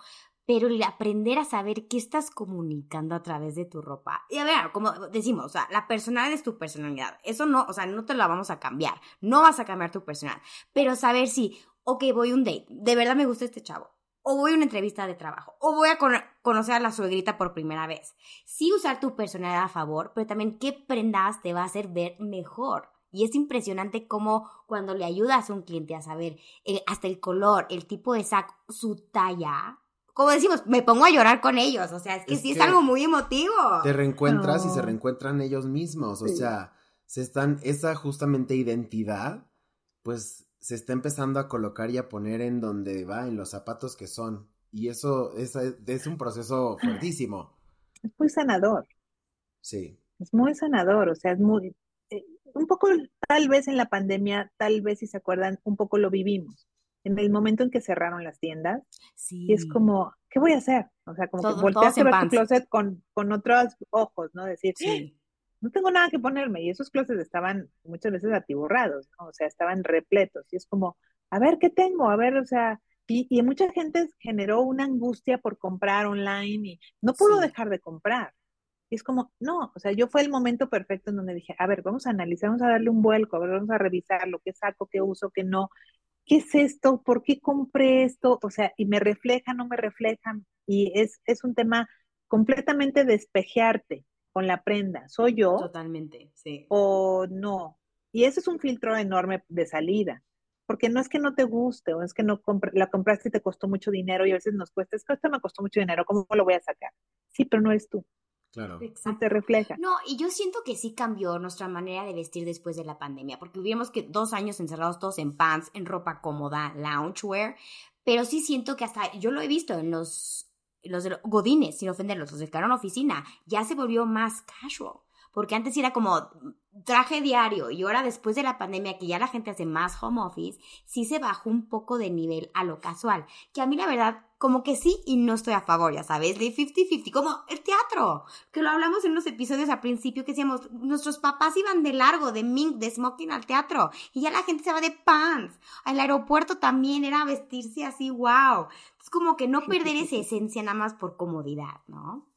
pero aprender a saber qué estás comunicando a través de tu ropa. Y a ver, como decimos, o sea, la personalidad es tu personalidad. Eso no, o sea, no te la vamos a cambiar. No vas a cambiar tu personalidad. Pero saber si, ok, voy a un date, de verdad me gusta este chavo. O voy a una entrevista de trabajo. O voy a conocer a la suegrita por primera vez. Sí usar tu personalidad a favor, pero también qué prendas te va a hacer ver mejor. Y es impresionante cómo cuando le ayudas a un cliente a saber hasta el color, el tipo de saco, su talla, como decimos, me pongo a llorar con ellos, o sea, es que sí es algo muy emotivo. Te reencuentras y se reencuentran ellos mismos, o sea, se están, esa justamente identidad, pues se está empezando a colocar y a poner en donde va, en los zapatos que son. Y eso es, es un proceso fuertísimo. Es muy sanador. Sí. Es muy sanador, o sea, es muy, eh, un poco, tal vez en la pandemia, tal vez si se acuerdan, un poco lo vivimos en el momento en que cerraron las tiendas. Y es como, ¿qué voy a hacer? O sea, como que volteaste a ver tu closet con, con otros ojos, ¿no? Decir, sí. no tengo nada que ponerme. Y esos closets estaban muchas veces atiborrados, ¿no? O sea, estaban repletos. Y es como, a ver, ¿qué tengo? A ver, o sea, y, y mucha gente generó una angustia por comprar online y no pudo dejar de comprar. Y es como, no, o sea, yo fue el momento perfecto en donde dije, a ver, vamos a analizar, vamos a darle un vuelco, a ver, vamos a revisar lo que saco, qué uso, qué no, ¿qué es esto? ¿Por qué compré esto? O sea, y me refleja, no me reflejan. Y es, es un tema completamente despejearte con la prenda. ¿Soy yo? Totalmente, sí. O no. Y ese es un filtro enorme de salida. Porque no es que no te guste, o es que no la compraste y te costó mucho dinero, y a veces nos cuesta, es que esto me costó mucho dinero, ¿cómo lo voy a sacar? Sí, pero no eres tú. Claro. Exacto. te refleja. No, y yo siento que sí cambió nuestra manera de vestir después de la pandemia, porque hubiéramos que dos años encerrados todos en pants, en ropa cómoda, loungewear, pero sí siento que hasta yo lo he visto en los, los de godines, sin ofenderlos, los de cara oficina, ya se volvió más casual. Porque antes era como traje diario y ahora después de la pandemia que ya la gente hace más home office, sí se bajó un poco de nivel a lo casual, que a mí la verdad como que sí y no estoy a favor, ya sabes, de 50-50, como el teatro, que lo hablamos en unos episodios al principio que decíamos, nuestros papás iban de largo, de mink, de smoking al teatro, y ya la gente se va de pants, al aeropuerto también era vestirse así, wow, es como que no perder esa esencia nada más por comodidad, ¿no?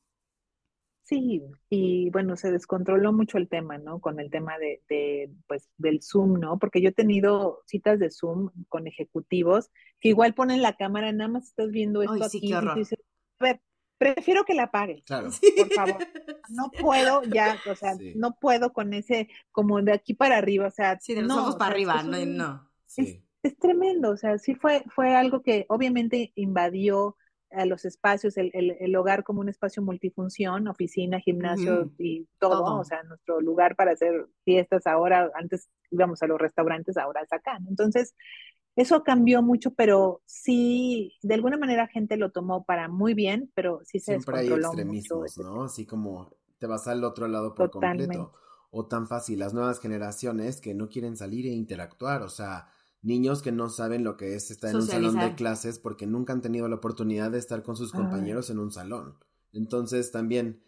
Sí, y bueno, se descontroló mucho el tema, ¿no? Con el tema de, de, pues, del Zoom, ¿no? Porque yo he tenido citas de Zoom con ejecutivos que igual ponen la cámara, nada más estás viendo esto Ay, sí, aquí y dices, "Ver, prefiero que la apagues, Claro. por favor. No puedo ya, o sea, Sí. no puedo con ese, como de aquí para arriba, o sea, Sí, de los no, ojos para sea, arriba, es no, un- no. Sí. es tremendo, o sea, sí fue, fue algo que obviamente invadió a los espacios, el, el- el hogar como un espacio multifunción, oficina, gimnasio y todo, Todo. o sea, nuestro lugar para hacer fiestas ahora, antes íbamos a los restaurantes, ahora es acá, ¿no? Entonces, eso cambió mucho, pero sí, de alguna manera gente lo tomó para muy bien, pero sí se Siempre hay descontroló mucho. extremismos, ¿no? Así como te vas al otro lado por Totalmente. completo. O tan fácil, las nuevas generaciones que no quieren salir e interactuar, o sea, niños que no saben lo que es estar en un salón de clases porque nunca han tenido la oportunidad de estar con sus Ay. compañeros en un salón. Entonces también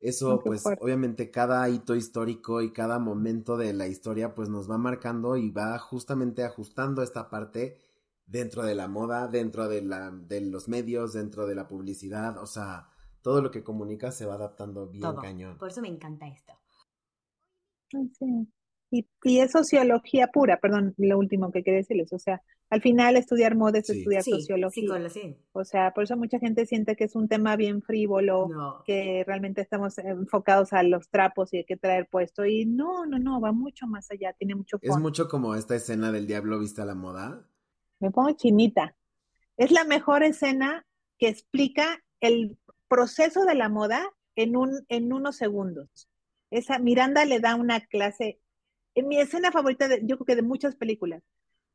eso, pues fuerte. obviamente cada hito histórico y cada momento de la historia pues nos va marcando y va justamente ajustando esta parte dentro de la moda, dentro de, la, de los medios, dentro de la publicidad, o sea, todo lo que comunica se va adaptando bien Todo. cañón. Por eso me encanta esto. Sí. Y, y es sociología pura, perdón, lo último que quería decirles, o sea, al final estudiar moda es Sí. estudiar Sí, sociología, sí. o sea, por eso mucha gente siente que es un tema bien frívolo, No. que realmente estamos enfocados a los trapos y hay que traer puesto, y no, no, no, va mucho más allá, tiene mucho Es fondo. mucho como esta escena del diablo vista a la moda. Me pongo chinita. Es la mejor escena que explica el proceso de la moda en, un, en unos segundos. Esa Miranda le da una clase, mi escena favorita, de, yo creo que de muchas películas,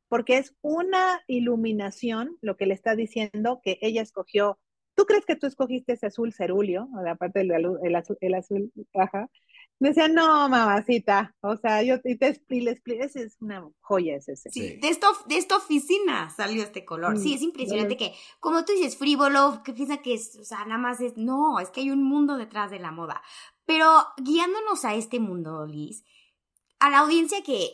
porque es una iluminación, lo que le está diciendo, que ella escogió. ¿Tú crees que tú escogiste ese azul cerúleo? O sea, aparte del el azul, el azul, ajá. Decía, no, mamacita, o sea, yo y te expli- le expliqué, esa es una joya ese. Sí, Sí. De, esta, of- de esta oficina salió este color. Sí, Mm, es impresionante bueno. que, como tú dices, frívolo, que piensa que es, o sea, nada más es, no, es que hay un mundo detrás de la moda. Pero guiándonos a este mundo, Liz, a la audiencia que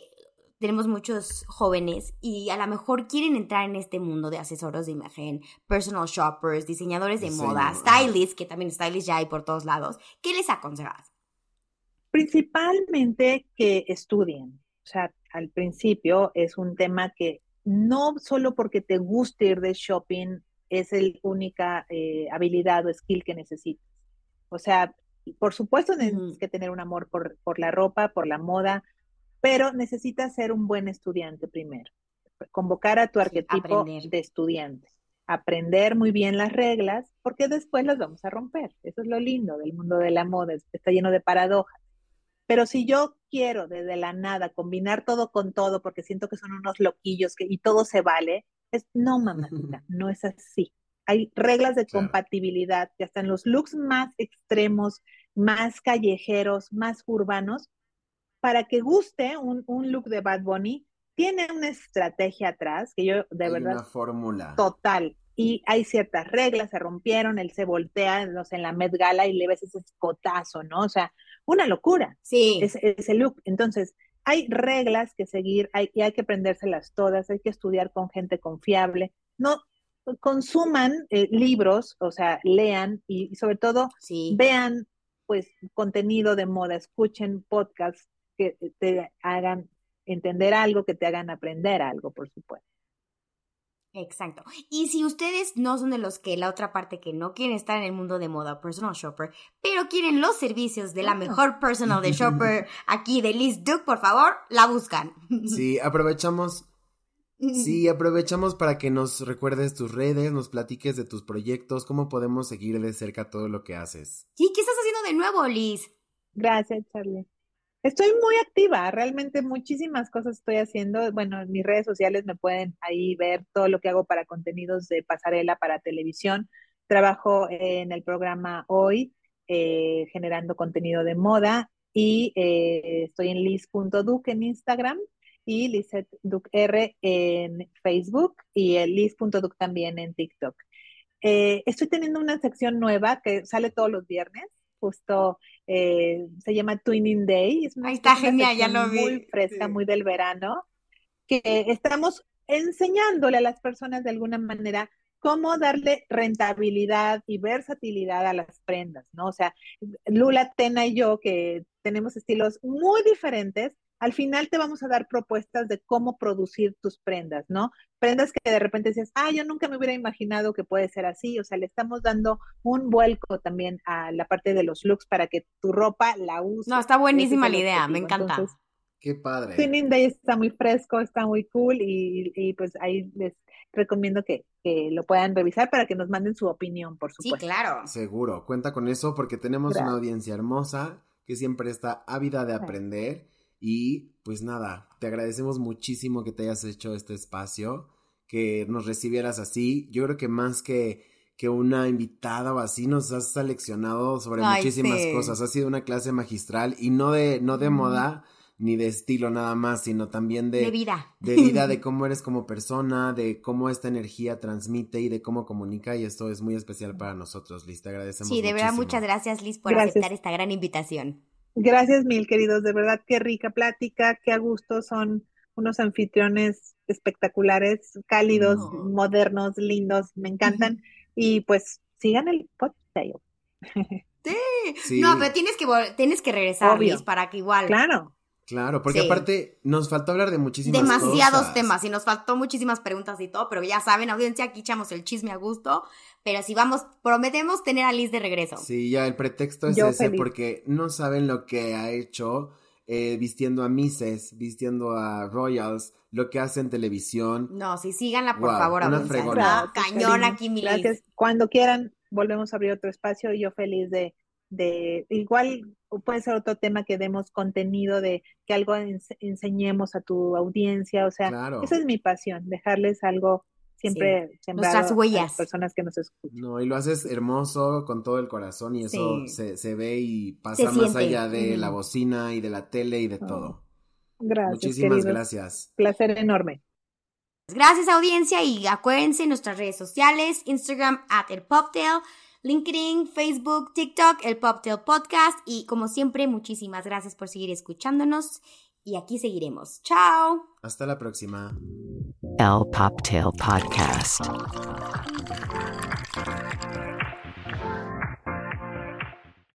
tenemos muchos jóvenes y a lo mejor quieren entrar en este mundo de asesoros de imagen, personal shoppers, diseñadores de moda, stylists, que también stylists ya hay por todos lados, ¿qué les aconsejas? Principalmente que estudien. O sea, al principio es un tema que no solo porque te guste ir de shopping es la única eh, habilidad o skill que necesitas. O sea, por supuesto necesitas Ujú. que tener un amor por, por la ropa, por la moda, pero necesitas ser un buen estudiante primero. Convocar a tu arquetipo aprender. de estudiante. Aprender muy bien las reglas, porque después las vamos a romper. Eso es lo lindo del mundo de la moda, es- está lleno de paradojas. Pero si yo quiero desde la nada combinar todo con todo, porque siento que son unos loquillos que, y todo se vale, es no, mamacita, no es así. Hay reglas de Claro. compatibilidad que hasta en los looks más extremos, más callejeros, más urbanos, para que guste un, un look de Bad Bunny, tiene una estrategia atrás que yo de Hay verdad una fórmula. total. Y hay ciertas reglas, se rompieron, él se voltea no sé, en la Met Gala y le ves ese escotazo, ¿no? O sea, una locura Sí. ese, ese look. Entonces, hay reglas que seguir hay, y hay que aprendérselas todas, hay que estudiar con gente confiable. No consuman eh, libros, o sea, lean y, y sobre todo Sí. vean pues contenido de moda, escuchen podcasts que te hagan entender algo, que te hagan aprender algo, por supuesto. Exacto. Y si ustedes no son de los que la otra parte que no quieren estar en el mundo de moda, personal shopper, pero quieren los servicios de la mejor personal de shopper aquí de Liz Duke, por favor, la buscan. Sí, aprovechamos. Sí, aprovechamos para que nos recuerdes tus redes, nos platiques de tus proyectos, cómo podemos seguir de cerca todo lo que haces. ¿Y qué estás haciendo de nuevo, Liz? Gracias, Charlie. Estoy muy activa, realmente muchísimas cosas estoy haciendo. Bueno, en mis redes sociales me pueden ahí ver todo lo que hago para contenidos de pasarela para televisión. Trabajo en el programa Hoy, eh, generando contenido de moda y eh, estoy en liz.duc en Instagram y Lizette R en Facebook y el también en TikTok. Eh, estoy teniendo una sección nueva que sale todos los viernes, justo eh, se llama Twinning Day. Es una, Ahí está genial, ya lo vi. Muy fresca, muy del verano, que estamos enseñándole a las personas de alguna manera cómo darle rentabilidad y versatilidad a las prendas, ¿no? O sea, Lula, Tena y yo, que tenemos estilos muy diferentes, al final te vamos a dar propuestas de cómo producir tus prendas, ¿no? Prendas que de repente dices, ah, yo nunca me hubiera imaginado que puede ser así, o sea, le estamos dando un vuelco también a la parte de los looks para que tu ropa la uses. No, está buenísima la idea, me encanta. Qué padre. Spinning Day está muy fresco, está muy cool y, pues ahí les recomiendo que, lo puedan revisar para que nos manden su opinión, por supuesto. Sí, claro. Seguro, cuenta con eso porque tenemos una audiencia hermosa que siempre está ávida de aprender y pues nada, te agradecemos muchísimo que te hayas hecho este espacio, que nos recibieras así. Yo creo que más que, que una invitada o así, nos has seleccionado sobre muchísimas cosas. Ha sido una clase magistral y no de, no de moda ni de estilo nada más, sino también de, de vida. De vida, de cómo eres como persona, de cómo esta energía transmite y de cómo comunica. Y esto es muy especial para nosotros, Liz. Te agradecemos. Sí, de verdad, muchas gracias, Liz, por aceptar esta gran invitación. Gracias mil, queridos. De verdad, qué rica plática, qué a gusto. Son unos anfitriones espectaculares, cálidos, modernos, lindos. Me encantan. Y pues sigan el podcast. Sí. No, pero tienes que, tienes que regresar, Liz, para que igual. Claro. Claro, porque aparte nos faltó hablar de muchísimas Demasiados temas y nos faltó muchísimas preguntas y todo, pero ya saben, audiencia, aquí echamos el chisme a gusto, pero si vamos, prometemos tener a Liz de regreso. Sí, ya el pretexto es ese porque no saben lo que ha hecho eh, vistiendo a Misses, vistiendo a Royals, lo que hace en televisión. No, sí, síganla por favor, una fregona. Cañón aquí, mi Gracias. Cuando quieran, volvemos a abrir otro espacio y yo feliz de de igual puede ser otro tema que demos contenido de que algo enseñemos a tu audiencia, o sea, esa es mi pasión, dejarles algo siempre sí. Nuestras huellas. A las personas que nos escuchan. No, y lo haces hermoso con todo el corazón y eso se, se, ve y pasa más allá de la bocina y de la tele y de todo. Gracias. Muchísimas gracias. Placer enorme. Gracias audiencia y acuérdense nuestras redes sociales, Instagram at el Poptail, LinkedIn, Facebook, TikTok, el Poptail Podcast y como siempre muchísimas gracias por seguir escuchándonos y aquí seguiremos. Chao. Hasta la próxima. El Poptail Podcast.